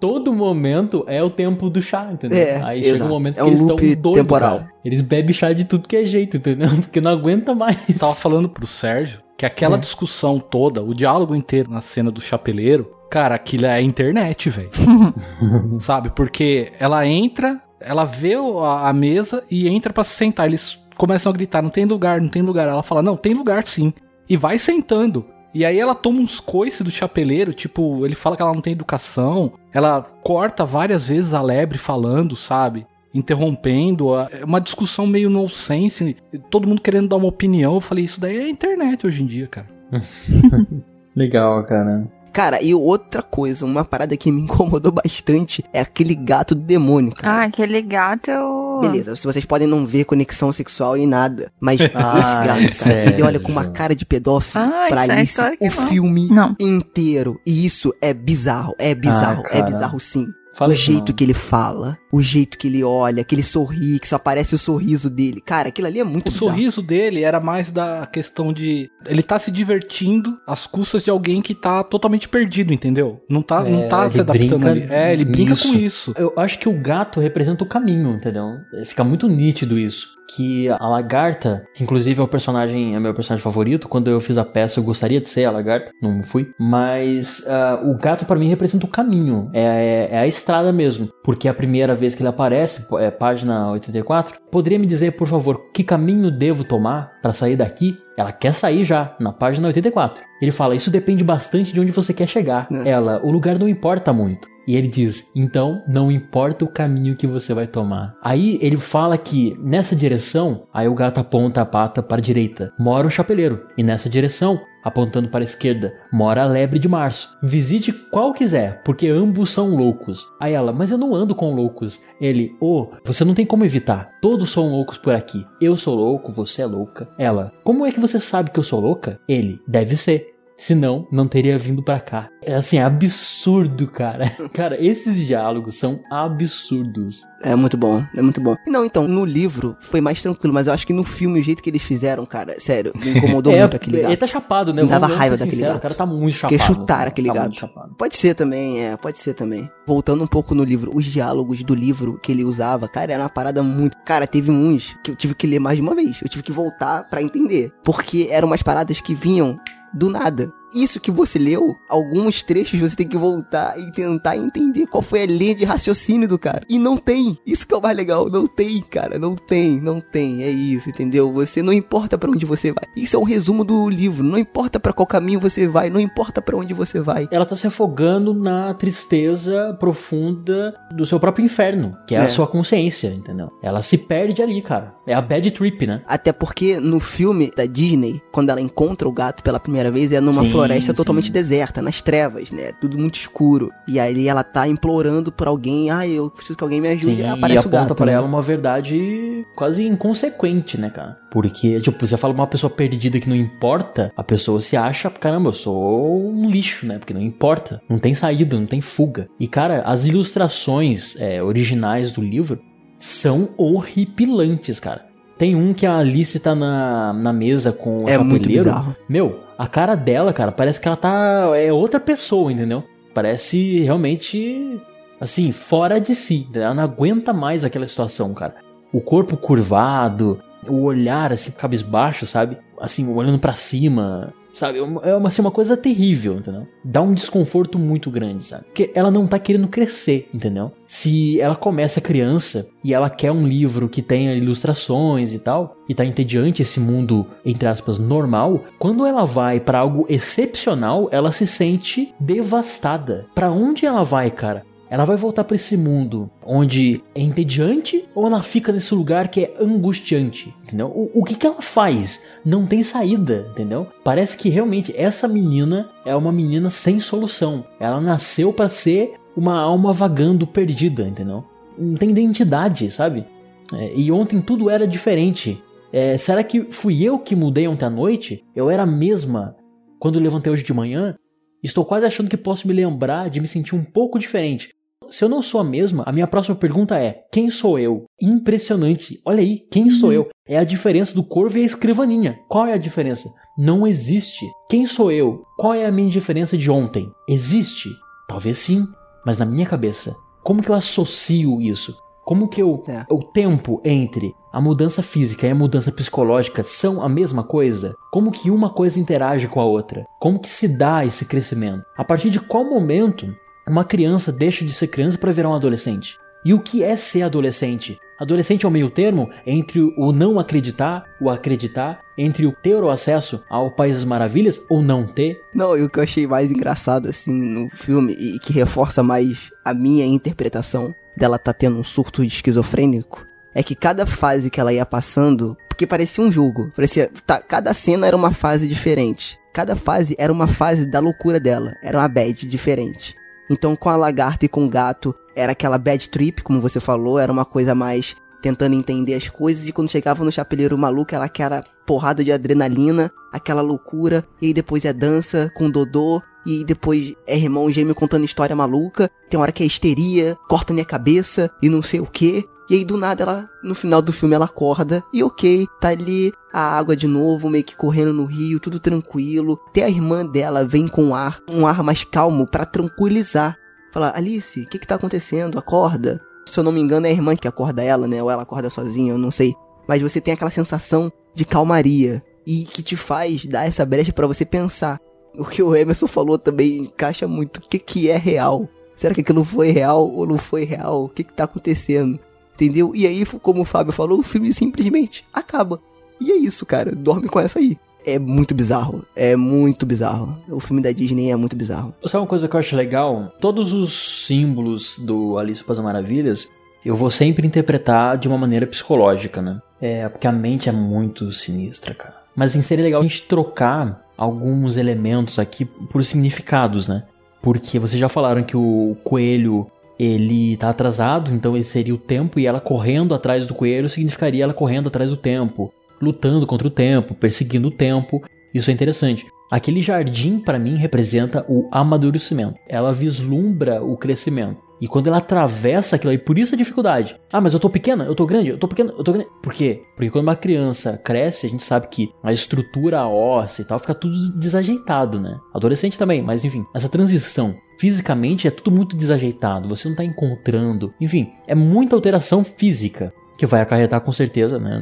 todo momento é o tempo do chá, entendeu? É, Aí chega um exato. momento É que um eles estão doidos, temporal. cara. Eles bebem chá de tudo que é jeito, entendeu? Porque não aguenta mais. Tava falando pro Sérgio que aquela É. discussão toda, o diálogo inteiro na cena do chapeleiro, cara, aquilo é internet, velho. Sabe? Porque ela entra, Ela vê a, a mesa e entra pra se sentar. Eles começam a gritar: não tem lugar, não tem lugar. Ela fala: não, tem lugar sim. E vai sentando. E aí ela toma uns coices do chapeleiro, tipo, ele fala que ela não tem educação. Ela corta várias vezes a lebre falando, sabe? Interrompendo. É uma discussão meio nonsense. Todo mundo querendo dar uma opinião. Eu falei, isso daí é internet hoje em dia, cara. Legal, cara. Cara, e outra coisa, uma parada que me incomodou bastante é aquele gato do demônio, cara. Ah, aquele gato eu. Beleza, se vocês podem não ver conexão sexual nem nada, mas esse Ah, gato, cara, ele olha com uma cara de pedófilo Ah, pra isso é Alice que o filme Não. inteiro. E isso é bizarro, é bizarro, é cara. bizarro sim. Fala o jeito não. que ele fala, o jeito que ele olha, que ele sorri, que só aparece o sorriso dele. Cara, aquilo ali é muito O bizarro. sorriso dele era mais da questão de. Ele tá se divertindo às custas de alguém que tá totalmente perdido, entendeu? Não tá, não É, tá ele se adaptando brinca ali. É, ele brinca nisso. com isso. Eu acho que o gato representa o caminho, entendeu? Fica muito nítido isso. Que a lagarta, que inclusive é o personagem, é meu personagem favorito. Quando eu fiz a peça, eu gostaria de ser a lagarta, não fui. Mas ah, o gato pra mim representa o caminho, é, é a estrada mesmo. Porque a primeira vez que ele aparece, é página 84, poderia me dizer, por favor, que caminho devo tomar pra sair daqui? Ela quer sair já, na página 84. Ele fala: Isso depende bastante de onde você quer chegar. É. Ela: O lugar não importa muito. E ele diz: Então não importa o caminho que você vai tomar. Aí ele fala que nessa direção, aí o gato aponta a pata para a direita, mora o chapeleiro. E nessa direção, apontando para a esquerda, mora a lebre de março. Visite qual quiser, porque ambos são loucos. Aí ela: Mas eu não ando com loucos. Ele: Oh, você não tem como evitar. Todos são loucos por aqui. Eu sou louco, você é louca. Ela: Como é que você sabe que eu sou louca? Ele: Deve ser. Senão, não teria vindo pra cá. É assim, é absurdo, cara. Cara, esses diálogos são absurdos. É muito bom, é muito bom. Não, então, no livro foi mais tranquilo, mas eu acho que no filme, o jeito que eles fizeram, cara, sério, me incomodou é, muito aquele Ele gato. tá chapado, né? Me dava raiva daquele sincero, gato. O cara tá muito chapado. Quer chutar assim, aquele tá gato. Pode ser também, é, pode ser também. Voltando um pouco no livro, os diálogos do livro que ele usava, cara, era uma parada muito. Cara, teve uns que eu tive que ler mais de uma vez. Eu tive que voltar pra entender. Porque eram umas paradas que vinham do nada. Isso que você leu, alguns trechos você tem que voltar e tentar entender qual foi a linha de raciocínio do cara. E não tem. Isso que é o mais legal. Não tem, cara. Não tem, não tem. É isso, entendeu? Você não importa pra onde você vai. Isso é um resumo do livro. Não importa pra qual caminho você vai, não importa pra onde você vai. Ela tá se afogando na tristeza profunda do seu próprio inferno, que é, É. a sua consciência, entendeu? Ela se perde ali, cara. É a bad trip, né? Até porque no filme da Disney, quando ela encontra o gato pela primeira vez, é numa Sim, floresta sim. totalmente deserta, nas trevas, né? Tudo muito escuro. E aí ela tá implorando por alguém, ah, eu preciso que alguém me ajude. Sim, e aparece o aponta gato. pra né? ela uma verdade quase inconsequente, né, cara? Porque, tipo, você fala uma pessoa perdida que não importa, a pessoa se acha, caramba, eu sou um lixo, né? Porque não importa, não tem saída, não tem fuga. E, cara, as ilustrações é, originais do livro são horripilantes, cara. Tem um que a Alice tá na, na mesa com o É muito chapeleiro. bizarro. Meu, a cara dela, cara, parece que ela tá. É outra pessoa, entendeu? Parece realmente. Assim, fora de si. Ela não aguenta mais aquela situação, cara. O corpo curvado, o olhar, assim, cabisbaixo, sabe? Assim, olhando pra cima. Sabe? É uma, é uma, assim, uma coisa terrível, entendeu? Dá um desconforto muito grande, sabe? Porque ela não tá querendo crescer, entendeu? Se ela começa criança e ela quer um livro que tenha ilustrações e tal, e tá entediante esse mundo, entre aspas, normal, quando ela vai pra algo excepcional, ela se sente devastada. Pra onde ela vai, cara? Ela vai voltar pra esse mundo onde é entediante ou ela fica nesse lugar que é angustiante, entendeu? O, o que que ela faz? Não tem saída, entendeu? Parece que realmente essa menina é uma menina sem solução. Ela nasceu pra ser uma alma vagando perdida, entendeu? Não tem identidade, sabe? É, e ontem tudo era diferente. É, será que fui eu que mudei ontem à noite? Eu era a mesma quando levantei hoje de manhã? Estou quase achando que posso me lembrar de me sentir um pouco diferente. Se eu não sou a mesma, a minha próxima pergunta é: quem sou eu? Impressionante. Olha aí, quem sou eu? É a diferença do corvo e a escrivaninha. Qual é a diferença? Não existe. Quem sou eu? Qual é a minha diferença de ontem? Existe? Talvez sim, mas na minha cabeça. Como que eu associo isso? Como que eu, É. o tempo entre a mudança física e a mudança psicológica são a mesma coisa? Como que uma coisa interage com a outra? Como que se dá esse crescimento? A partir de qual momento uma criança deixa de ser criança para virar um adolescente? E o que é ser adolescente? Adolescente é o meio termo entre o não acreditar, o acreditar, entre o ter o acesso ao País das Maravilhas ou não ter. Não, e o que eu achei mais engraçado, assim, no filme, e que reforça mais a minha interpretação dela tá tendo um surto esquizofrênico, é que cada fase que ela ia passando, porque parecia um jogo, parecia, tá, cada cena era uma fase diferente. Cada fase era uma fase da loucura dela, era uma bad diferente. Então, com a lagarta e com o gato, era aquela bad trip, como você falou, era uma coisa mais tentando entender as coisas. E quando chegava no chapeleiro maluco, ela aquela porrada de adrenalina, aquela loucura. E aí depois é dança com Dodô. E depois é irmão gêmeo contando história maluca. Tem hora que é histeria, corta minha cabeça e não sei o que. E aí do nada ela, no final do filme, ela acorda e ok, tá ali a água de novo, meio que correndo no rio, tudo tranquilo. Até a irmã dela vem com um ar, um ar mais calmo para tranquilizar. Fala, Alice, o que que tá acontecendo? Acorda. Se eu não me engano, é a irmã que acorda ela, né? Ou ela acorda sozinha, eu não sei. Mas você tem aquela sensação de calmaria e que te faz dar essa brecha para você pensar. O que o Emerson falou também encaixa muito. O que que é real? Será que aquilo foi real ou não foi real? O que que tá acontecendo? Entendeu? E aí, como o Fábio falou, o filme simplesmente acaba. E é isso, cara. Dorme com essa aí. É muito bizarro. É muito bizarro. O filme da Disney é muito bizarro. Sabe uma coisa que eu acho legal? Todos os símbolos do Alice das Maravilhas, eu vou sempre interpretar de uma maneira psicológica, né? É, porque a mente é muito sinistra, cara. Mas assim, seria legal a gente trocar alguns elementos aqui por significados, né? Porque vocês já falaram que o coelho ele tá atrasado, então ele seria o tempo e ela correndo atrás do coelho significaria ela correndo atrás do tempo, lutando contra o tempo, perseguindo o tempo. Isso é interessante. Aquele jardim para mim representa o amadurecimento. Ela vislumbra o crescimento. E quando ela atravessa aquilo aí, por isso a dificuldade. Ah, mas eu tô pequena, eu tô grande, eu tô pequena, eu tô grande. Por quê? Porque quando uma criança cresce, a gente sabe que a estrutura óssea e tal fica tudo desajeitado, né? Adolescente também, mas enfim, essa transição fisicamente é tudo muito desajeitado, você não tá encontrando. Enfim, é muita alteração física que vai acarretar com certeza, né,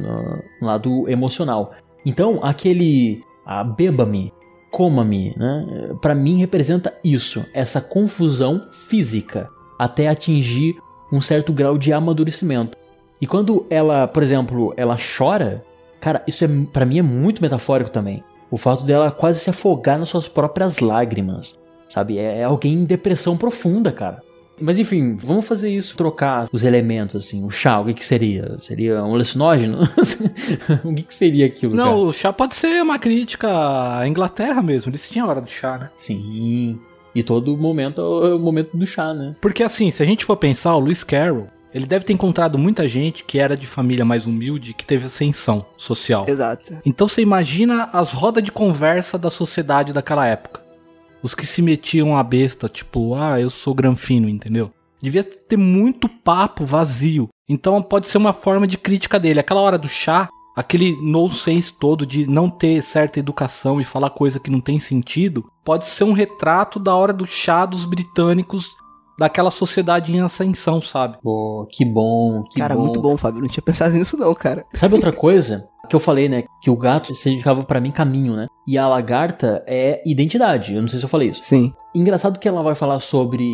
no lado emocional. Então, aquele ah, beba-me, coma-me, né, para mim representa isso, essa confusão física até atingir um certo grau de amadurecimento. E quando ela, por exemplo, ela chora, cara, isso é para mim é muito metafórico também. O fato dela quase se afogar nas suas próprias lágrimas, sabe? É, é alguém em depressão profunda, cara. Mas enfim, vamos fazer isso, trocar os elementos, assim. O chá, o que, que seria? Seria um alucinógeno? o que, que seria aquilo? Não, cara? o chá pode ser uma crítica à Inglaterra mesmo. Eles tinham hora do chá, né? Sim. E todo momento é o momento do chá, né? Porque assim, se a gente for pensar, o Lewis Carroll, ele deve ter encontrado muita gente que era de família mais humilde, que teve ascensão social. Exato. Então você imagina as rodas de conversa da sociedade daquela época. Os que se metiam a besta, tipo, ah, eu sou granfino, entendeu? Devia ter muito papo vazio. Então pode ser uma forma de crítica dele. Aquela hora do chá, aquele nonsense todo de não ter certa educação e falar coisa que não tem sentido, pode ser um retrato da hora do chá dos britânicos daquela sociedade em ascensão, sabe? Pô, que bom, que cara, bom. muito bom, Fábio. Não tinha pensado nisso, não, cara. Sabe outra coisa? Que eu falei, né? Que o gato significava pra mim caminho, né? E a lagarta é identidade. Eu não sei se eu falei isso. Sim. Engraçado que ela vai falar sobre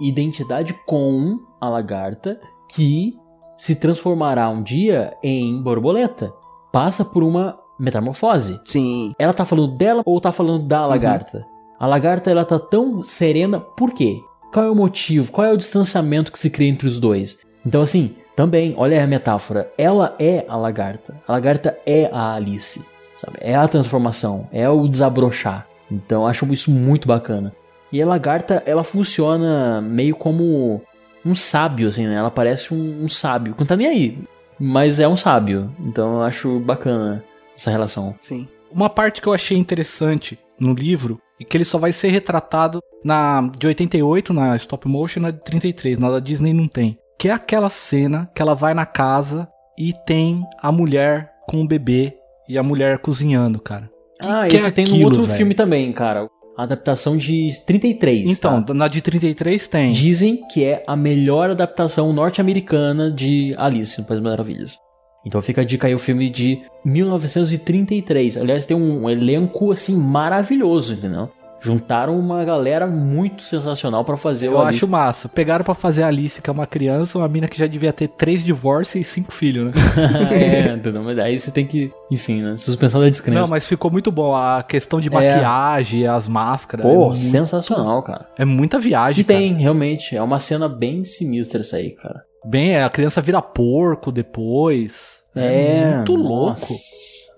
identidade com a lagarta que se transformará um dia em borboleta. Passa por uma metamorfose. Sim. Ela tá falando dela ou tá falando da lagarta? A lagarta ela tá tão serena por quê? Qual é o motivo? Qual é o distanciamento que se cria entre os dois? Então assim, também, olha a metáfora. Ela é a lagarta. A lagarta é a Alice, sabe? É a transformação, é o desabrochar. Então, acho isso muito bacana. E a lagarta, ela funciona meio como um sábio, assim, né? Ela parece um, um sábio. Não tá nem aí, mas é um sábio. Então, eu acho bacana essa relação. Sim. Uma parte que eu achei interessante no livro e que ele só vai ser retratado na de 88 na stop motion e na de 33, na da Disney não tem. Que é aquela cena que ela vai na casa e tem a mulher com o bebê e a mulher cozinhando, cara. Que ah, que esse é tem no aquilo, outro velho? filme também, cara. A adaptação de 33. Então, tá? na de 33 tem. Dizem que é a melhor adaptação norte-americana de Alice no País das Maravilhas. Então fica a dica aí o filme de 1933. Aliás, tem um elenco assim maravilhoso, entendeu? Juntaram uma galera muito sensacional pra fazer Eu o Alice. acho massa. Pegaram pra fazer a Alice, que é uma criança, uma mina que já devia ter três divórcios e cinco filhos, né? é, entendeu? Mas aí você tem que, enfim, né? Suspensão da descrença. Não, mas ficou muito bom. A questão de É. maquiagem, as máscaras. Pô, é, muito- sensacional, cara. é muita viagem, E tem, realmente. É uma cena bem sinistra essa aí, cara. Bem, a criança vira porco depois. É. muito louco. nossa.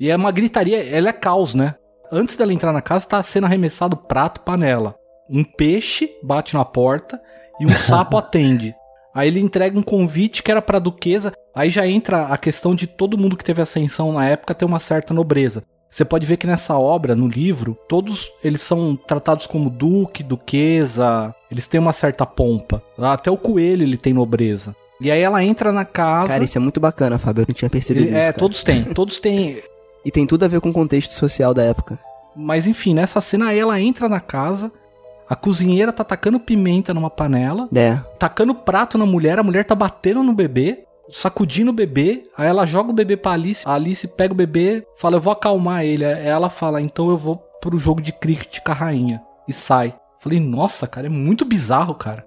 E é uma gritaria, ela é caos, né? Antes dela entrar na casa, tá sendo arremessado prato, panela. Um peixe bate na porta e um sapo atende. Aí ele entrega um convite que era pra duquesa. Aí já entra a questão de todo mundo que teve ascensão na época ter uma certa nobreza. Você pode ver que nessa obra, no livro, todos eles são tratados como duque, duquesa. Eles têm uma certa pompa. Até o coelho ele tem nobreza. E aí ela entra na casa. Cara, isso é muito bacana, Fábio. Eu não tinha percebido ele- isso. é, cara. todos têm. Todos têm. E tem tudo a ver com o contexto social da época. Mas enfim, nessa cena aí ela entra na casa, a cozinheira tá tacando pimenta numa panela, É. tacando prato na mulher, a mulher tá batendo no bebê, sacudindo o bebê, aí ela joga o bebê pra Alice, a Alice pega o bebê, fala, eu vou acalmar ele. Aí ela fala, então eu vou pro jogo de cricket com a rainha. E sai. Falei, nossa, cara, é muito bizarro, cara.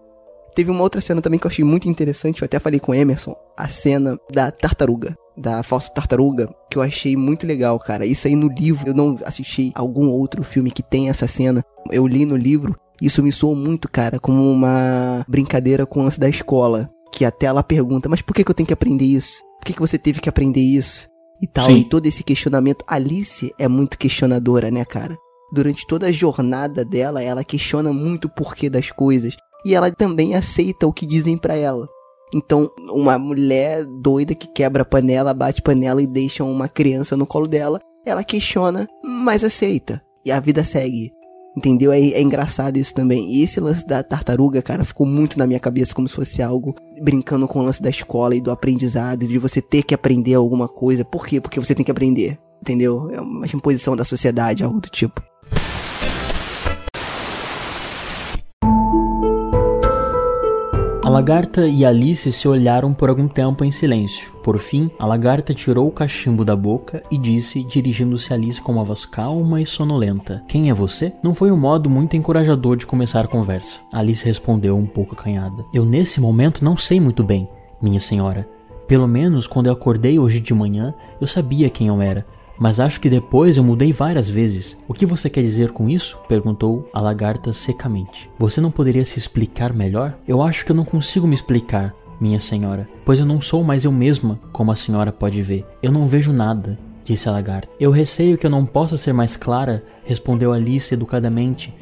Teve uma outra cena também que eu achei muito interessante, eu até falei com o Emerson, a cena da tartaruga, da falsa tartaruga, que eu achei muito legal, cara. Isso aí no livro, eu não assisti algum outro filme que tem essa cena. Eu li no livro, isso me soou muito, cara, como uma brincadeira com o lance da escola. Que até ela pergunta, mas por que, que eu tenho que aprender isso? Por que, que você teve que aprender isso? E tal, Sim. e todo esse questionamento. Alice é muito questionadora, né, cara? Durante toda a jornada dela, ela questiona muito o porquê das coisas e ela também aceita o que dizem pra ela. Então, uma mulher doida que quebra panela, bate panela e deixa uma criança no colo dela, ela questiona, mas aceita. E a vida segue. Entendeu? É, é engraçado isso também. E esse lance da tartaruga, cara, ficou muito na minha cabeça como se fosse algo brincando com o lance da escola e do aprendizado, de você ter que aprender alguma coisa. Por quê? Porque você tem que aprender. Entendeu? É uma imposição da sociedade, algo do tipo. Lagarta e Alice se olharam por algum tempo em silêncio. Por fim, a lagarta tirou o cachimbo da boca e disse, dirigindo-se a Alice com uma voz calma e sonolenta: Quem é você? Não foi um modo muito encorajador de começar a conversa. Alice respondeu um pouco acanhada: Eu nesse momento não sei muito bem, minha senhora. Pelo menos quando eu acordei hoje de manhã, eu sabia quem eu era. Mas acho que depois eu mudei várias vezes. O que você quer dizer com isso? perguntou a lagarta secamente. Você não poderia se explicar melhor? Eu acho que eu não consigo me explicar, minha senhora, pois eu não sou mais eu mesma, como a senhora pode ver. Eu não vejo nada, disse a lagarta. Eu receio que eu não possa ser mais clara, respondeu Alice educadamente,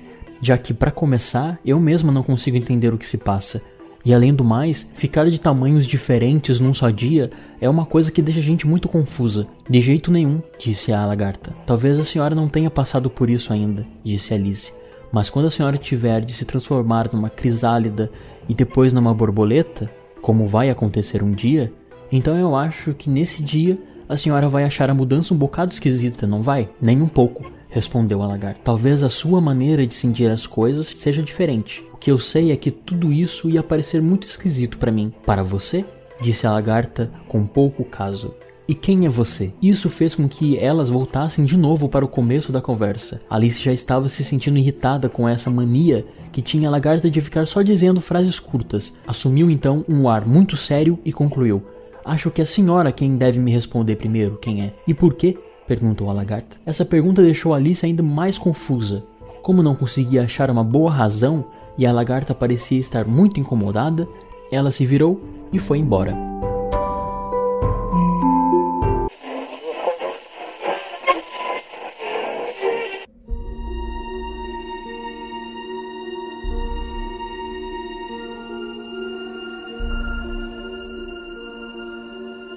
já que, para começar, eu mesma não consigo entender o que se passa. E além do mais, ficar de tamanhos diferentes num só dia é uma coisa que deixa a gente muito confusa. De jeito nenhum, disse a lagarta. Talvez a senhora não tenha passado por isso ainda, disse Alice. Mas quando a senhora tiver de se transformar numa crisálida e depois numa borboleta, como vai acontecer um dia, então eu acho que nesse dia a senhora vai achar a mudança um bocado esquisita, não vai? Nem um pouco, respondeu a lagarta. Talvez a sua maneira de sentir as coisas seja diferente. O que eu sei é que tudo isso ia parecer muito esquisito para mim. Para você? disse a lagarta com pouco caso. E quem é você? Isso fez com que elas voltassem de novo para o começo da conversa. Alice já estava se sentindo irritada com essa mania que tinha a lagarta de ficar só dizendo frases curtas. Assumiu então um ar muito sério e concluiu: Acho que é a senhora quem deve me responder primeiro quem é. E por quê? Perguntou a lagarta. Essa pergunta deixou Alice ainda mais confusa. Como não conseguia achar uma boa razão e a lagarta parecia estar muito incomodada, ela se virou e foi embora.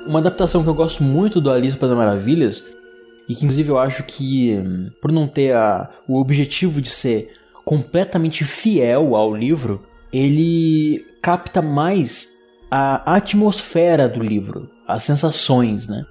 Uma adaptação que eu gosto muito do Alice para as Maravilhas e que inclusive eu acho que hum, por não ter a, o objetivo de ser completamente fiel ao livro, ele capta mais a atmosfera do livro, as sensações, né?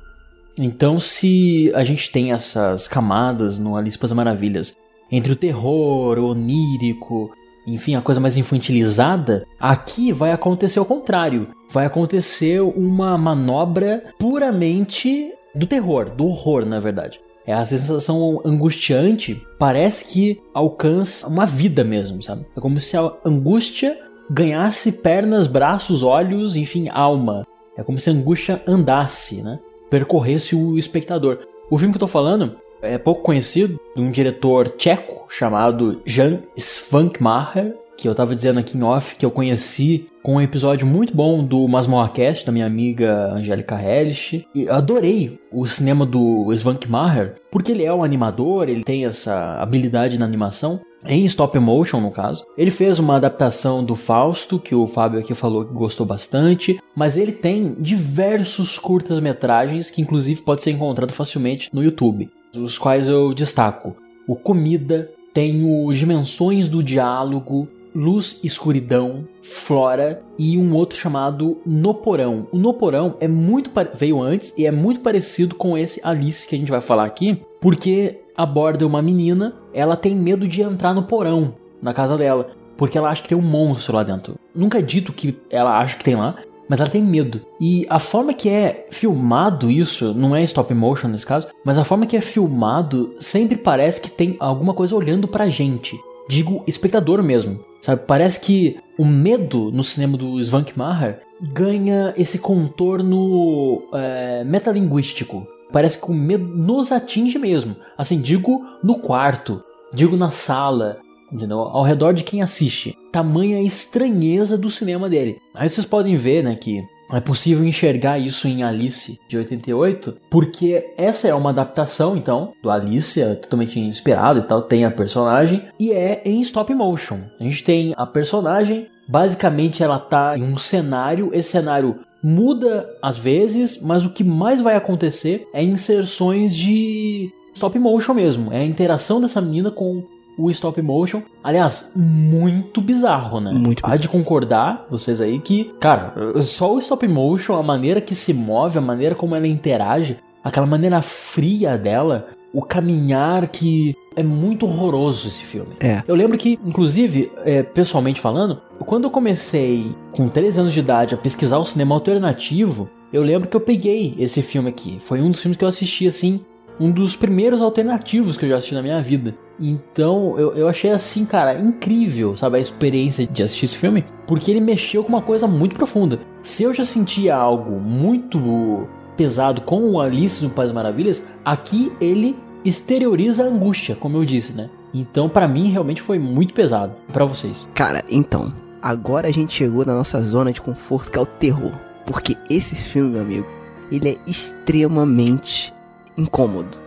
Então, se a gente tem essas camadas no Alice para as Maravilhas entre o terror, o onírico, enfim, a coisa mais infantilizada, aqui vai acontecer o contrário. Vai acontecer uma manobra puramente do terror, do horror, na verdade. É a sensação angustiante, parece que alcança uma vida mesmo, sabe? É como se a angústia ganhasse pernas, braços, olhos, enfim, alma. É como se a angústia andasse, né? Percorresse o espectador. O filme que eu tô falando é pouco conhecido, de um diretor tcheco chamado Jan Svankmajer, que eu tava dizendo aqui em off que eu conheci com um episódio muito bom do Masmorracast, da minha amiga Angélica Hellish. E adorei o cinema do Svankmajer, porque ele é um animador, ele tem essa habilidade na animação, em stop motion no caso. Ele fez uma adaptação do Fausto, que o Fábio aqui falou que gostou bastante, mas ele tem diversos curtas-metragens que inclusive pode ser encontrado facilmente no YouTube, os quais eu destaco. O Comida, tem o Dimensões do Diálogo, Luz, Escuridão, Flora e um outro chamado No Porão. O No Porão é muito veio antes e é muito parecido com esse Alice que a gente vai falar aqui, porque aborda uma menina, ela tem medo de entrar no porão na casa dela, porque ela acha que tem um monstro lá dentro. Nunca é dito que ela acha que tem lá, mas ela tem medo. E a forma que é filmado isso, não é stop motion nesse caso, mas a forma que é filmado sempre parece que tem alguma coisa olhando pra gente. Digo, espectador mesmo. Sabe? Parece que o medo no cinema do Svankmajer ganha esse contorno é, metalinguístico. Parece que o medo nos atinge mesmo. Assim, digo no quarto, digo na sala, entendeu? Ao redor de quem assiste. Tamanha estranheza do cinema dele. Aí vocês podem ver, né, que é possível enxergar isso em Alice de 88, porque essa é uma adaptação, então, do Alice, é totalmente inspirado e tal, tem a personagem, e é em stop motion. A gente tem a personagem, basicamente ela tá em um cenário, esse cenário muda às vezes, mas o que mais vai acontecer é inserções de stop motion mesmo, é a interação dessa menina com o stop motion. Aliás, muito bizarro, né? Muito Há de concordar, vocês aí, que, cara, só o stop motion, a maneira que se move, a maneira como ela interage, aquela maneira fria dela, o caminhar que é muito horroroso esse filme. É. Eu lembro que, inclusive, é, pessoalmente falando, quando eu comecei com 13 anos de idade a pesquisar o cinema alternativo, eu lembro que eu peguei esse filme aqui. Foi um dos filmes que eu assisti assim um dos primeiros alternativos que eu já assisti na minha vida. Então eu, eu achei assim, cara, incrível, sabe, a experiência de assistir esse filme, porque ele mexeu com uma coisa muito profunda. Se eu já sentia algo muito pesado com o Alice no País das Maravilhas, aqui ele exterioriza a angústia, como eu disse, né? Então, para mim, realmente foi muito pesado. para vocês? Cara, então, agora a gente chegou na nossa zona de conforto, que é o terror. Porque esse filme, meu amigo, ele é extremamente incômodo.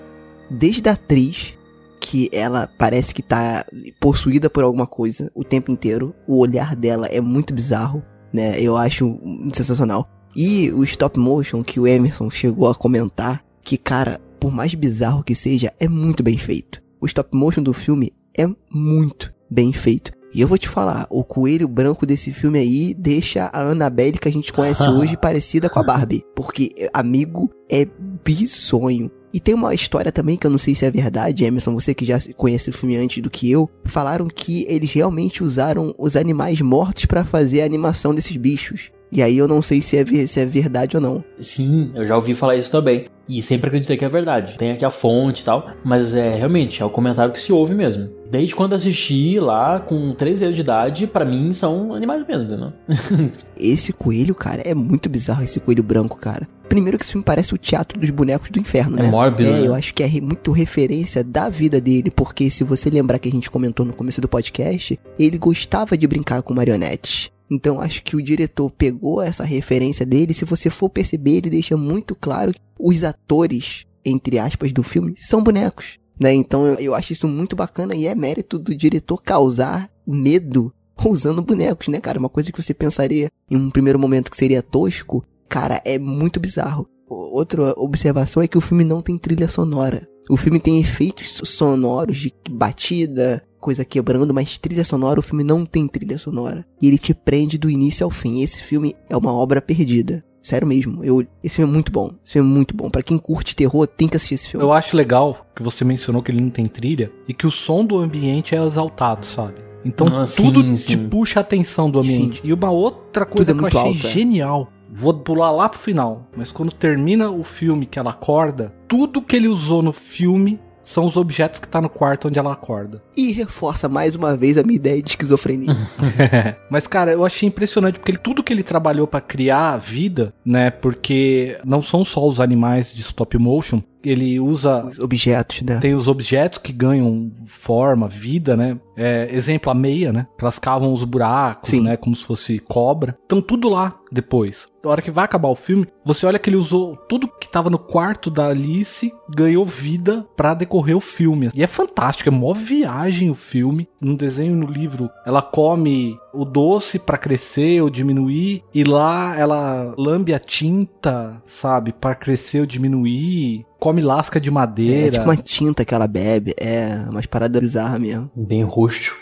Desde a atriz, que ela parece que tá possuída por alguma coisa o tempo inteiro. O olhar dela é muito bizarro, né? Eu acho sensacional. E o stop motion que o Emerson chegou a comentar, que cara, por mais bizarro que seja, é muito bem feito. O stop motion do filme é muito bem feito. E eu vou te falar, o coelho branco desse filme aí deixa a Annabelle que a gente conhece hoje parecida com a Barbie. Porque, amigo, é bizonho. E tem uma história também que eu não sei se é verdade, Emerson, você que já conhece o filme antes do que eu, falaram que eles realmente usaram os animais mortos para fazer a animação desses bichos. E aí eu não sei se é, se é verdade ou não. Sim, eu já ouvi falar isso também. E sempre acreditei que é verdade. Tem aqui a fonte e tal. Mas é realmente, é o comentário que se ouve mesmo. Desde quando assisti lá, com 13 anos de idade, para mim são animais mesmo, né? esse coelho, cara, é muito bizarro esse coelho branco, cara. Primeiro que esse filme parece o teatro dos bonecos do inferno, é né? Mórbido, é, né? eu acho que é muito referência da vida dele, porque se você lembrar que a gente comentou no começo do podcast, ele gostava de brincar com marionetes. Então acho que o diretor pegou essa referência dele. Se você for perceber, ele deixa muito claro que os atores, entre aspas, do filme são bonecos. Né? Então eu, eu acho isso muito bacana e é mérito do diretor causar medo usando bonecos, né, cara? Uma coisa que você pensaria em um primeiro momento que seria tosco, cara, é muito bizarro. Outra observação é que o filme não tem trilha sonora. O filme tem efeitos sonoros de batida, coisa quebrando, mas trilha sonora, o filme não tem trilha sonora. E ele te prende do início ao fim. Esse filme é uma obra perdida. Sério mesmo, eu, esse filme é muito bom. Esse filme é muito bom. Para quem curte terror, tem que assistir esse filme. Eu acho legal que você mencionou que ele não tem trilha e que o som do ambiente é exaltado, sabe? Então Ah, tudo sim, te sim. puxa a atenção do ambiente. E uma outra coisa é que eu achei alto, é. genial Vou pular lá pro final, mas quando termina o filme que ela acorda, tudo que ele usou no filme são os objetos que tá no quarto onde ela acorda. E reforça mais uma vez a minha ideia de esquizofrenia. Mas, cara, eu achei impressionante porque ele- tudo que ele trabalhou pra criar a vida, né? Porque não são só os animais de stop motion, ele usa. Os objetos, né? Tem os objetos que ganham forma, vida, né? É, exemplo, a meia, né? Que elas cavam os buracos, Sim. né? Como se fosse cobra. Então tudo lá depois. Na hora que vai acabar o filme, você olha que ele usou tudo que tava no quarto da Alice, ganhou vida pra decorrer o filme. E é fantástico, é mó viagem o filme. No desenho no livro, ela come o doce pra crescer ou diminuir, e lá ela lambe a tinta, sabe? Pra crescer ou diminuir. Come lasca de É madeira. tipo uma tinta que ela bebe. É, umas paradas bizarras mesmo. Bem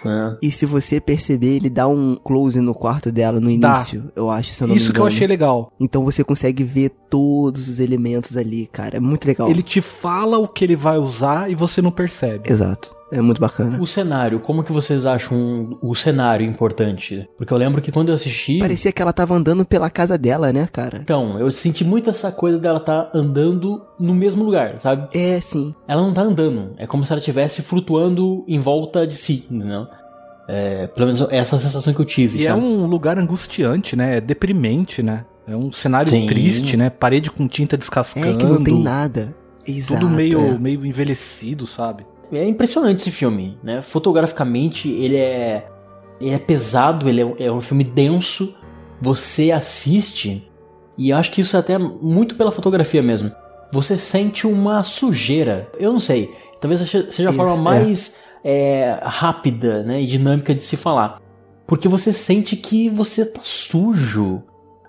né? E se você perceber, ele dá um close no quarto dela no início, eu acho, se eu não Isso que eu achei legal. Então você consegue ver todos os elementos ali, cara. É muito legal. Ele te fala o que ele vai usar e você não percebe. Exato. É muito bacana. O cenário, como que vocês acham o cenário importante? Porque eu lembro que quando eu assisti. Parecia que ela tava andando pela casa dela, né, cara? Então, eu senti muito essa coisa dela tá andando no mesmo lugar, sabe? É, sim. Ela não tá andando. É como se ela estivesse flutuando em volta de si, entendeu? É, pelo menos essa é a sensação que eu tive. E é sabe? um lugar angustiante, né? É deprimente, né? É um cenário Sim. triste, né? Parede com tinta descascando. É que não tem nada. Exato. Tudo meio, é. meio envelhecido, sabe? É impressionante esse filme, né? Fotograficamente, ele é, ele é pesado, ele é, é um filme denso. Você assiste, e eu acho que isso é até muito pela fotografia mesmo. Você sente uma sujeira. Eu não sei. Talvez seja a Isso, forma é. mais é, rápida né, e dinâmica de se falar. Porque você sente que você tá sujo.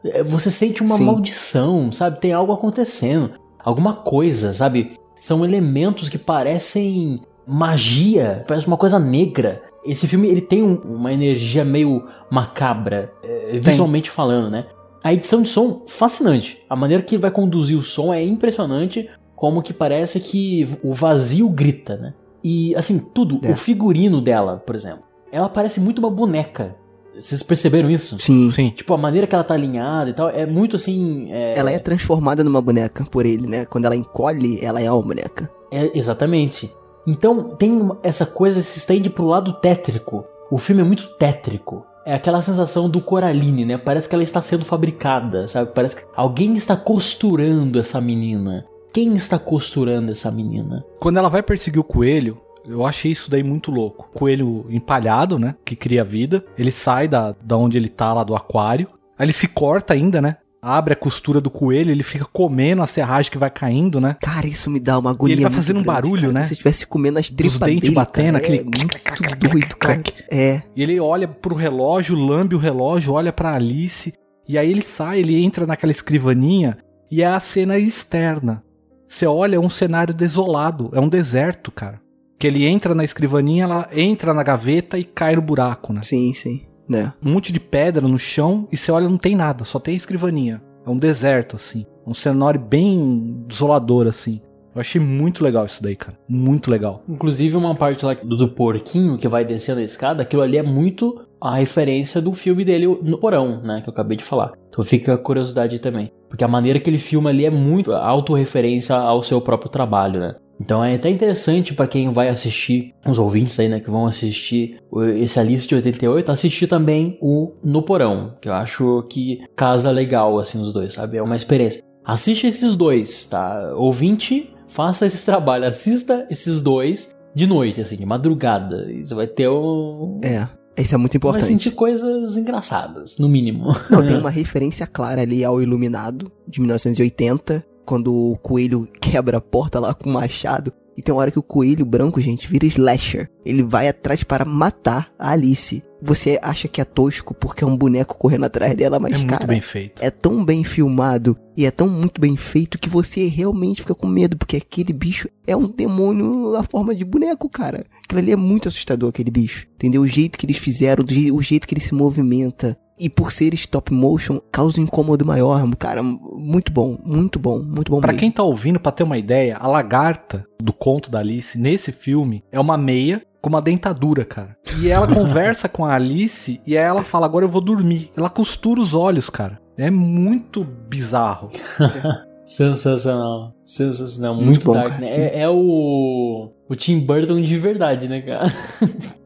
É, Você sente uma Sim. maldição, sabe? Tem algo acontecendo. Alguma coisa, sabe? São elementos que parecem magia, parece uma coisa negra. Esse filme ele tem um- uma energia meio macabra, é, visualmente falando, né? A edição de som fascinante. A maneira que vai conduzir o som é impressionante, como que parece que o vazio grita, né? E assim, tudo, É. o figurino dela, por exemplo. Ela parece muito uma boneca. Vocês perceberam isso? Sim. Sim. Tipo, a maneira que ela tá alinhada e tal, é muito assim. É, Ela é transformada numa boneca por ele, né? Quando ela encolhe, ela é uma boneca. É, exatamente. Então tem essa coisa se estende pro lado tétrico. O filme é muito tétrico. É aquela sensação do Coraline, né? Parece que ela está sendo fabricada, sabe? Parece que alguém está costurando essa menina. Quem está costurando essa menina? Quando ela vai perseguir o coelho, eu achei isso daí muito louco. Coelho empalhado, né? Que cria vida. Ele sai da, da onde ele tá, lá do aquário. Aí ele se corta ainda, né? Abre a costura do coelho, ele fica comendo a serragem que vai caindo, né? Cara, isso me dá uma agonia. E ele vai muito fazendo um grande, barulho, cara. né? Se estivesse comendo as tripas dentes dele, batendo, cara, aquele É muito doido, cara. É. E ele olha pro relógio, lambe o relógio, olha pra Alice. E aí ele sai, ele entra naquela escrivaninha e é a cena externa. Você olha, é um cenário desolado, é um deserto, cara. Que ele entra na escrivaninha, ela entra na gaveta e cai no buraco, né? Sim, sim. Né? Um monte de pedra no chão e você olha, não tem nada, só tem escrivaninha. É um deserto, assim. Um cenário bem desolador, assim. Eu achei muito legal isso daí, cara. Muito legal. Inclusive uma parte lá do, do porquinho que vai descendo a escada, aquilo ali é muito a referência do filme dele no porão, né? Que eu acabei de falar. Então fica a curiosidade também. Porque a maneira que ele filma ali é muito autorreferência ao seu próprio trabalho, né? Então é até interessante pra quem vai assistir, os ouvintes aí, né, que vão assistir esse Alice de 88, assistir também o No Porão, que eu acho que casa legal, assim, os dois, sabe? É uma experiência. Assiste esses dois, tá? Ouvinte, faça esse trabalho, assista esses dois de noite, assim, de madrugada. Você vai ter um. É. Isso é muito Vai importante. sentir coisas engraçadas, no mínimo. Não, tem uma referência clara ali ao Iluminado, de 1980, quando o coelho quebra a porta lá com o machado. E tem uma hora que o coelho branco, gente, vira slasher. Ele vai atrás para matar a Alice. Você acha que é tosco porque é um boneco correndo atrás dela, mas, é muito cara, bem feito. é tão bem filmado e é tão muito bem feito que você realmente fica com medo, porque aquele bicho é um demônio na forma de boneco, cara. Aquilo ali é muito assustador, aquele bicho. Entendeu? O jeito que eles fizeram, o jeito que ele se movimenta. E por ser stop motion, causa um incômodo maior, cara. Muito bom, muito bom, muito bom Pra mesmo. quem tá ouvindo, pra ter uma ideia, a lagarta do conto da Alice nesse filme é uma meia com uma dentadura, cara. E ela conversa com a Alice e aí ela fala: Agora eu vou dormir. Ela costura os olhos, cara. É muito bizarro. Sensacional. Sensacional. Muito, Muito bom, dark, cara. né? É, é o. O Tim Burton de verdade, né, cara?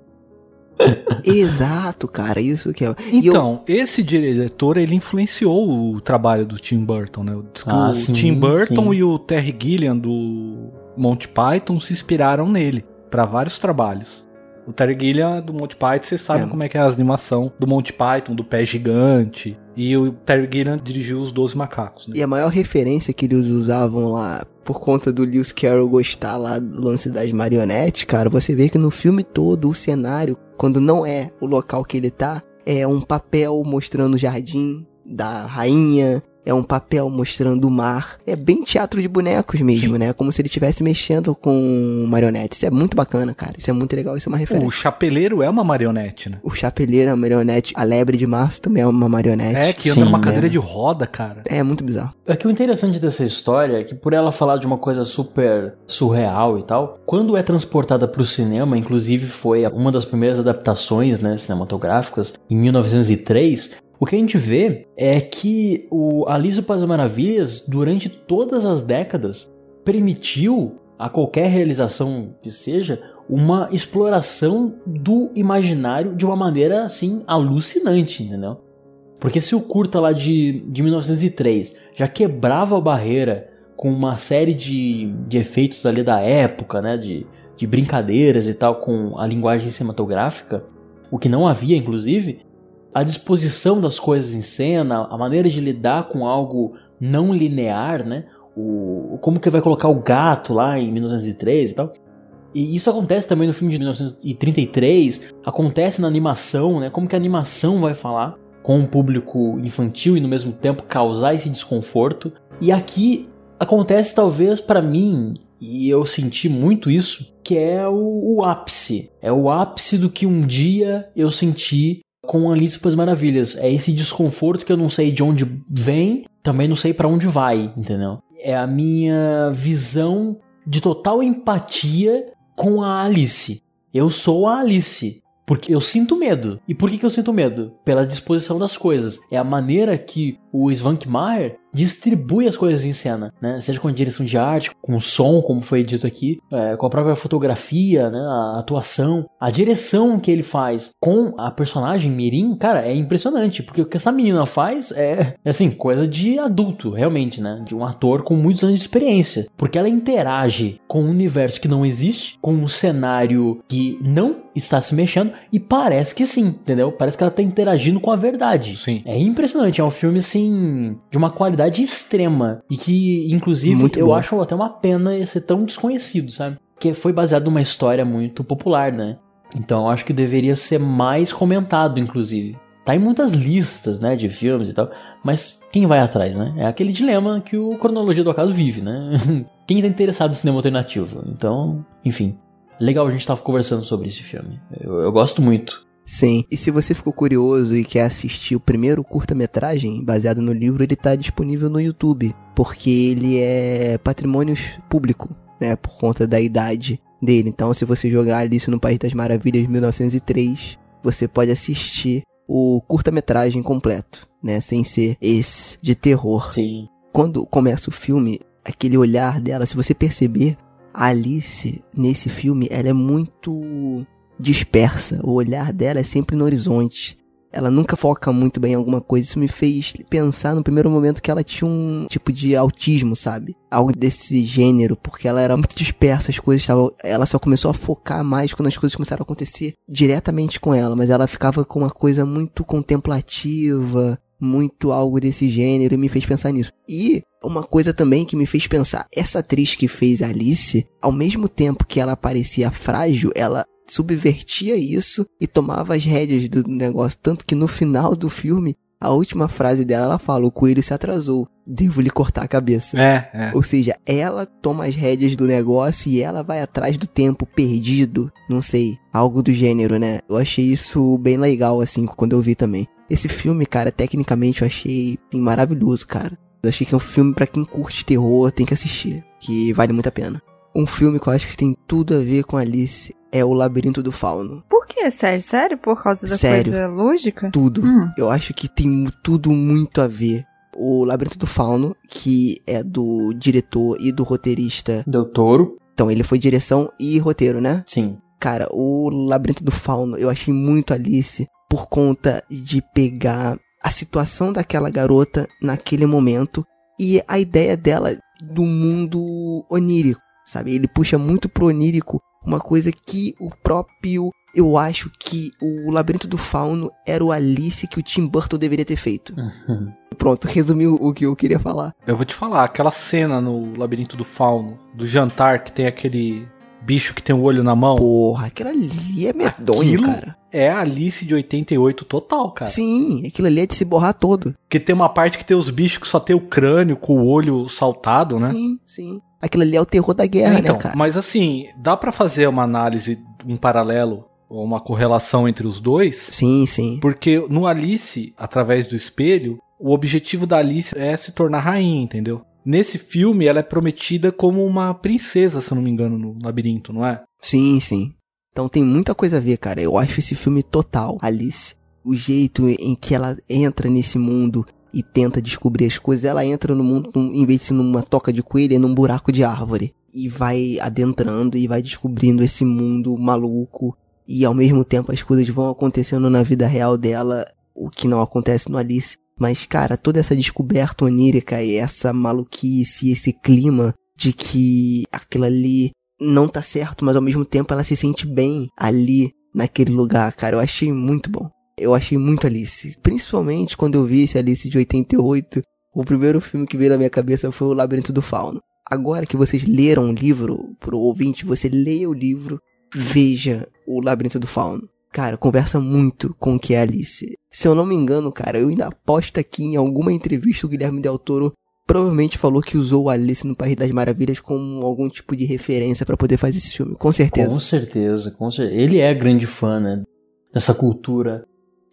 Exato, cara, isso que é. E eu- Então, esse diretor, ele influenciou o trabalho do Tim Burton, né? Ah, o sim, Tim Burton sim. e o Terry Gilliam do Monty Python se inspiraram nele para vários trabalhos. O Terry Gilliam do Monty Python, vocês sabem É. como é que é a animação do Monty Python, do pé gigante. E o Terry Gilliam dirigiu os Doze Macacos, né? E a maior referência que eles usavam lá, por conta do Lewis Carroll gostar lá do lance das marionetes, cara, você vê que no filme todo, o cenário, quando não é o local que ele tá, é um papel mostrando o jardim da rainha, é um papel mostrando o mar. É bem teatro de bonecos mesmo, né? Como se ele estivesse mexendo com marionetes. Isso é muito bacana, cara. Isso é muito legal, isso é uma referência. O Chapeleiro é uma marionete, né? O Chapeleiro é uma marionete, a Lebre de Março também é uma marionete. É, que anda Sim, numa né? cadeira de roda, cara. É muito bizarro. É que o interessante dessa história é que por ela falar de uma coisa super surreal e tal, quando é transportada para o cinema, inclusive foi uma das primeiras adaptações né, cinematográficas em 1903, o que a gente vê é que o Alice no País das Maravilhas, durante todas as décadas, permitiu a qualquer realização que seja uma exploração do imaginário de uma maneira assim alucinante, entendeu? Porque se o curta lá de, de 1903 já quebrava a barreira com uma série de, de efeitos ali da época, né? De, de brincadeiras e tal com a linguagem cinematográfica, o que não havia, inclusive, a disposição das coisas em cena, a maneira de lidar com algo não linear, né? O, como que vai colocar o gato lá em 1903 e tal. E isso acontece também no filme de 1933, acontece na animação, né? Como que a animação vai falar com um público infantil e no mesmo tempo causar esse desconforto. E aqui acontece talvez para mim, e eu senti muito isso, que é o, o ápice. É o ápice do que um dia eu senti com Alice para as Maravilhas. É esse desconforto que eu não sei de onde vem, também não sei para onde vai, entendeu? É a minha visão de total empatia com a Alice. Eu sou a Alice. Porque eu sinto medo. E por que, que eu sinto medo? Pela disposição das coisas. É a maneira que o Svankmajer distribui as coisas em cena, né? Seja com a direção de arte, com o som, como foi dito aqui, é, com a própria fotografia, né? A atuação, a direção que ele faz com a personagem Mirim, cara, é impressionante. Porque o que essa menina faz é, é assim, coisa de adulto, realmente, né? De um ator com muitos anos de experiência. Porque ela interage com um universo que não existe, com um cenário que não está se mexendo e parece que sim, entendeu? Parece que ela está interagindo com a verdade. Sim. É impressionante, é um filme assim de uma qualidade extrema e que inclusive Muito eu bom. acho até uma pena ser tão desconhecido, sabe? Porque foi baseado numa história muito popular, né? Então eu acho que deveria ser mais comentado, inclusive. Tá em muitas listas, né, de filmes e tal, mas quem vai atrás, né? É aquele dilema que o Cronologia do Acaso vive, né? quem tá interessado no cinema alternativo? Então, enfim. Legal a gente tava conversando sobre esse filme. Eu, eu gosto muito. Sim. E se você ficou curioso e quer assistir o primeiro curta-metragem baseado no livro, ele tá disponível no YouTube, porque ele é patrimônio público, né, por conta da idade dele. Então, se você jogar Alice no País das Maravilhas 1903, você pode assistir o curta-metragem completo, né, sem ser esse de terror. Sim. quando começa o filme, aquele olhar dela, se você perceber, a Alice nesse filme, ela é muito dispersa. O olhar dela é sempre no horizonte. Ela nunca foca muito bem em alguma coisa. Isso me fez pensar no primeiro momento que ela tinha um tipo de autismo, sabe? Algo desse gênero, porque ela era muito dispersa, as coisas estavam. Ela só começou a focar mais quando as coisas começaram a acontecer diretamente com ela, mas ela ficava com uma coisa muito contemplativa, muito algo desse gênero e me fez pensar nisso. E uma coisa também que me fez pensar, essa atriz que fez Alice, ao mesmo tempo que ela parecia frágil, ela subvertia isso e tomava as rédeas do negócio, tanto que no final do filme, a última frase dela, ela fala: "O coelho se atrasou, devo lhe cortar a cabeça". É, é. Ou seja, ela toma as rédeas do negócio e ela vai atrás do tempo perdido. Não sei, algo do gênero, né? Eu achei isso bem legal, assim, quando eu vi também. Esse filme, cara, tecnicamente eu achei assim, maravilhoso, cara. Eu achei que é um filme pra quem curte terror, tem que assistir. Que vale muito a pena. Um filme que eu acho que tem tudo a ver com Alice é O Labirinto do Fauno. Por que? Sério? Sério? Por causa da Sério. coisa lógica? Tudo. Hum. Eu acho que tem tudo muito a ver. O Labirinto do Fauno, que é do diretor e do roteirista. Del Toro, Então, ele foi direção e roteiro, né? sim. Cara, o Labirinto do Fauno, eu achei muito Alice por conta de pegar a situação daquela garota naquele momento e a ideia dela do mundo onírico, sabe? Ele puxa muito pro onírico uma coisa que o próprio. Eu acho que o Labirinto do Fauno era o Alice que o Tim Burton deveria ter feito. Uhum. Pronto, resumiu o que eu queria falar. Eu vou te falar, aquela cena no Labirinto do Fauno, do jantar, que tem aquele bicho que tem o olho na mão, Porra, aquilo ali é medonho, Aquilo- cara. é a Alice de 88 total, cara. Sim, aquilo ali é de se borrar todo. Porque tem uma parte que tem os bichos que só tem o crânio com o olho saltado, né? Sim, sim. Aquilo ali é o terror da guerra, então, né, cara? mas assim, dá pra fazer uma análise, um paralelo, ou uma correlação entre os dois, Sim, sim. porque no Alice, através do espelho, o objetivo da Alice é se tornar rainha, entendeu? Nesse filme, ela é prometida como uma princesa, se eu não me engano, no labirinto, não é? Sim, sim. Então tem muita coisa a ver, cara. Eu acho esse filme total, Alice. O jeito em que ela entra nesse mundo e tenta descobrir as coisas, ela entra no mundo, em vez de ser numa toca de coelho, é num buraco de árvore. E vai adentrando e vai descobrindo esse mundo maluco. E ao mesmo tempo as coisas vão acontecendo na vida real dela, o que não acontece no Alice. Mas, cara, toda essa descoberta onírica e essa maluquice, esse clima de que aquilo ali não tá certo, mas ao mesmo tempo ela se sente bem ali naquele lugar, cara. Eu achei muito bom. Eu achei muito Alice. Principalmente quando eu vi esse Alice de 88, o primeiro filme que veio na minha cabeça foi O Labirinto do Fauno. Agora que vocês leram o livro, pro ouvinte, você leia o livro, veja O Labirinto do Fauno. Cara, conversa muito com o que é Alice. Se eu não me engano, cara, eu ainda aposto aqui em alguma entrevista o Guilherme Del Toro provavelmente falou que usou Alice no País das Maravilhas como algum tipo de referência pra poder fazer esse filme. Com certeza. Com certeza, com certeza. Ele é grande fã, né? Dessa cultura.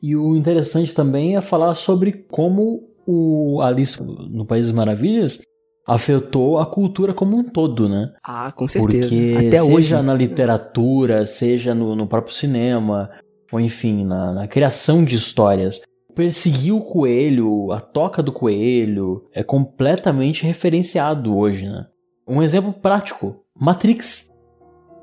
E o interessante também é falar sobre como o Alice no País das Maravilhas afetou a cultura como um todo, né? Ah, com certeza. Porque Até seja hoje. na literatura, seja no, no próprio cinema, ou enfim, na, na criação de histórias. Perseguir o coelho, a toca do coelho, é completamente referenciado hoje, né? Um exemplo prático, Matrix.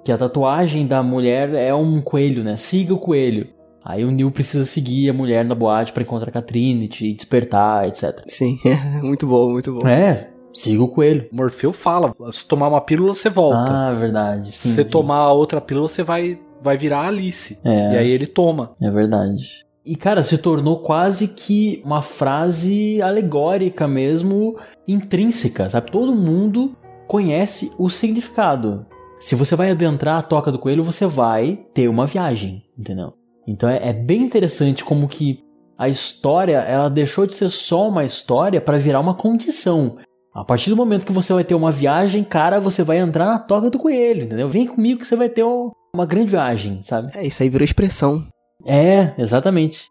Que a tatuagem da mulher é um coelho, né? Siga o coelho. Aí o Neo precisa seguir a mulher na boate pra encontrar a Trinity, despertar, etc. Sim, muito bom, muito bom. É, siga o coelho. Morfeu fala, se tomar uma pílula, você volta. Ah, verdade. se Sim, você sim. tomar a outra pílula, você vai, vai virar Alice. É. E aí ele toma. É verdade. E, cara, se tornou quase que uma frase alegórica mesmo, intrínseca, sabe? Todo mundo conhece o significado. Se você vai adentrar a toca do coelho, você vai ter uma viagem, entendeu? Então é, é bem interessante como que a história, ela deixou de ser só uma história para virar uma condição. A partir do momento que você vai ter uma viagem, cara, você vai entrar na toca do coelho, entendeu? Vem comigo que você vai ter um- uma grande viagem, sabe? É, isso aí virou expressão. É, exatamente.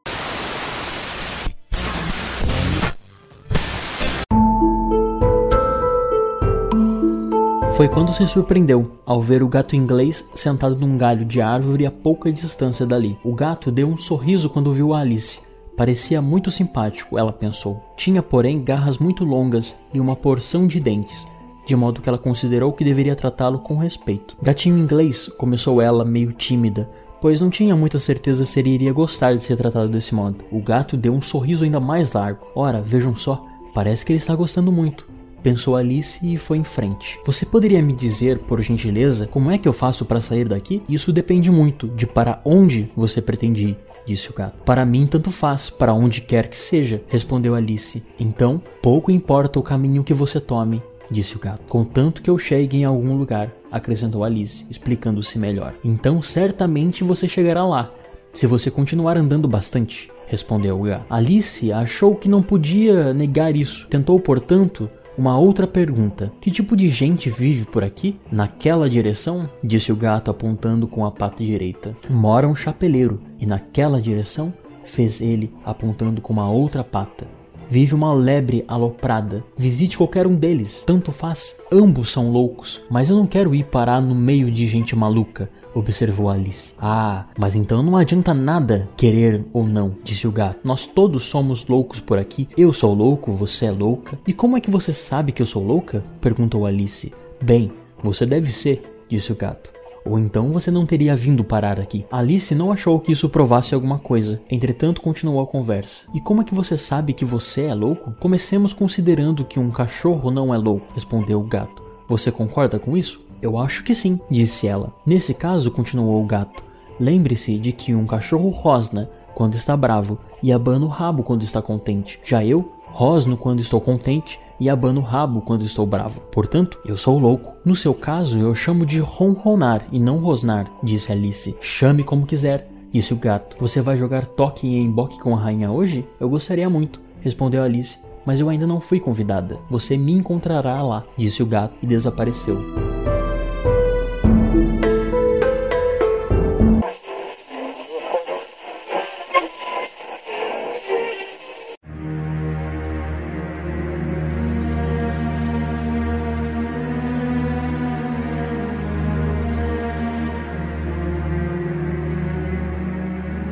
Foi quando se surpreendeu ao ver o gato inglês sentado num galho de árvore a pouca distância dali. O gato deu um sorriso quando viu a Alice. Parecia muito simpático, ela pensou. Tinha, porém, garras muito longas e uma porção de dentes, de modo que ela considerou que deveria tratá-lo com respeito. Gatinho inglês, começou ela, meio tímida, pois não tinha muita certeza se ele iria gostar de ser tratado desse modo. O gato deu um sorriso ainda mais largo. Ora, vejam só, parece que ele está gostando muito. Pensou Alice e foi em frente. Você poderia me dizer, por gentileza, como é que eu faço para sair daqui? Isso depende muito de para onde você pretende ir, disse o gato. Para mim, tanto faz, para onde quer que seja, respondeu Alice. Então, pouco importa o caminho que você tome, disse o gato. Contanto que eu chegue em algum lugar, acrescentou Alice, explicando-se melhor. Então, certamente você chegará lá, se você continuar andando bastante, respondeu o gato. Alice achou que não podia negar isso. Tentou, portanto, uma outra pergunta: Que tipo de gente vive por aqui? Naquela direção? disse o gato apontando com a pata direita. Mora um chapeleiro, e naquela direção? fez ele apontando com uma outra pata. vive uma lebre aloprada. Visite qualquer um deles, tanto faz. Ambos são loucos, mas eu não quero ir parar no meio de gente maluca. Observou Alice. Ah, mas então não adianta nada querer ou não, disse o gato. Nós todos somos loucos por aqui. Eu sou louco, você é louca. E como é que você sabe que eu sou louca? perguntou Alice. Bem, você deve ser, disse o gato. Ou então você não teria vindo parar aqui. Alice não achou que isso provasse alguma coisa, entretanto continuou a conversa. E como é que você sabe que você é louco? Comecemos considerando que um cachorro não é louco, respondeu o gato. Você concorda com isso? Eu acho que sim, disse ela. Nesse caso, continuou o gato, lembre-se de que um cachorro rosna quando está bravo e abana o rabo quando está contente. Já eu rosno quando estou contente e abano o rabo quando estou bravo. Portanto, eu sou louco. No seu caso, eu chamo de ronronar e não rosnar, disse Alice. Chame como quiser, disse o gato. Você vai jogar toque em emboque com a rainha hoje? Eu gostaria muito, respondeu Alice. Mas eu ainda não fui convidada. Você me encontrará lá, disse o gato e desapareceu.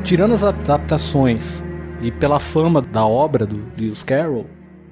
Tirando as adaptações e pela fama da obra do Lewis Carroll,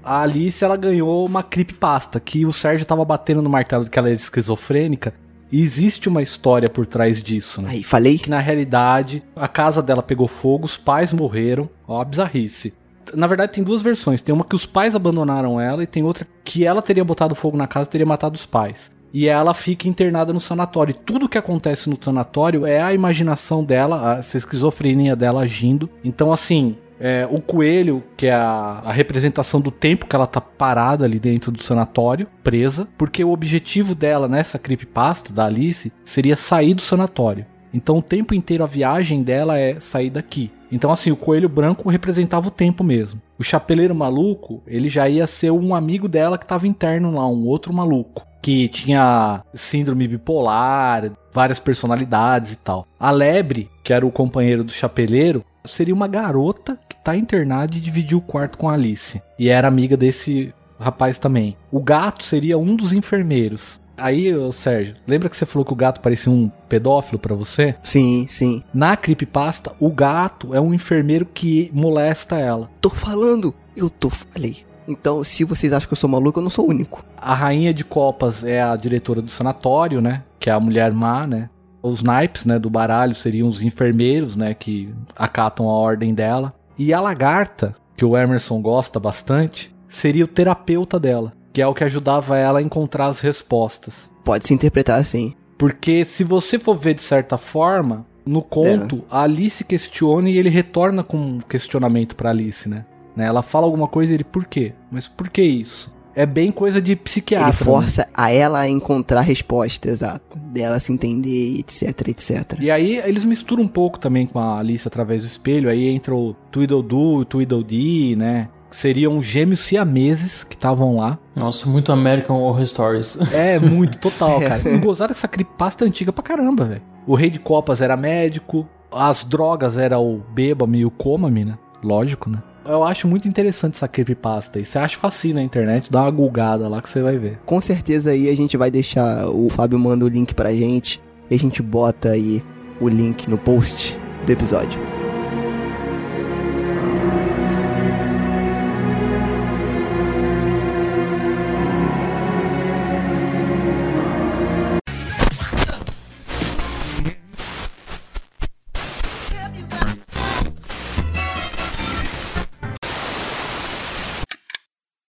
a Alice ela ganhou uma creepypasta que o Sérgio tava batendo no martelo de que ela era esquizofrênica. E existe uma história por trás disso, né? Aí, falei. Que na realidade a casa dela pegou fogo, os pais morreram. Ó, a bizarrice. Na verdade, tem duas versões. Tem uma que os pais abandonaram ela e tem outra que ela teria botado fogo na casa e teria matado os pais. E ela fica internada no sanatório. E tudo que acontece no sanatório é a imaginação dela, essa esquizofrenia dela agindo. Então, assim, é, o coelho, que é a, a, representação do tempo que ela tá parada ali dentro do sanatório, presa, porque o objetivo dela nessa creepypasta da Alice seria sair do sanatório. Então o tempo inteiro a viagem dela é sair daqui. Então assim, o coelho branco representava o tempo mesmo. O chapeleiro maluco, ele já ia ser um amigo dela que estava interno lá, um outro maluco que tinha síndrome bipolar, várias personalidades e tal. A lebre, que era o companheiro do chapeleiro, seria uma garota que tá internada e dividiu o quarto com a Alice. E era amiga desse rapaz também. O gato seria um dos enfermeiros. Aí, Sérgio, lembra que você falou que o gato parecia um pedófilo para você? Sim, sim. Na creepypasta, o gato é um enfermeiro que molesta ela. Tô falando, eu tô falei. Então, se vocês acham que eu sou maluco, eu não sou o único. A rainha de copas é a diretora do sanatório, né? Que é a mulher má, né? Os naipes, né, do baralho seriam os enfermeiros, né, que acatam a ordem dela. E a lagarta, que o Emerson gosta bastante, seria o terapeuta dela, que é o que ajudava ela a encontrar as respostas. Pode se interpretar assim. Porque se você for ver de certa forma, no conto, é. a Alice questiona e ele retorna com um questionamento para Alice, né? Né? Ela fala alguma coisa e ele, por quê? Mas por que isso? É bem coisa de psiquiatra. Ele força né? a ela a encontrar a resposta, exato. Dela se entender, etc, etc. E aí eles misturam um pouco também com a Alice através do espelho. Aí entra o Tweedledoo, o Tweedledee, né? Seriam gêmeos siameses que estavam lá. Nossa, muito American Horror Stories. É, muito, total, cara. E gozaram essa creepypasta antiga pra caramba, velho. O rei de copas era médico, as drogas era o bêbame e o coma-me, né? Lógico, né? Eu acho muito interessante essa creepypasta. E você acha facinho na internet, dá uma gulgada lá que você vai ver. Com certeza aí a gente vai deixar, o Fábio manda o link pra gente e a gente bota aí o link no post do episódio.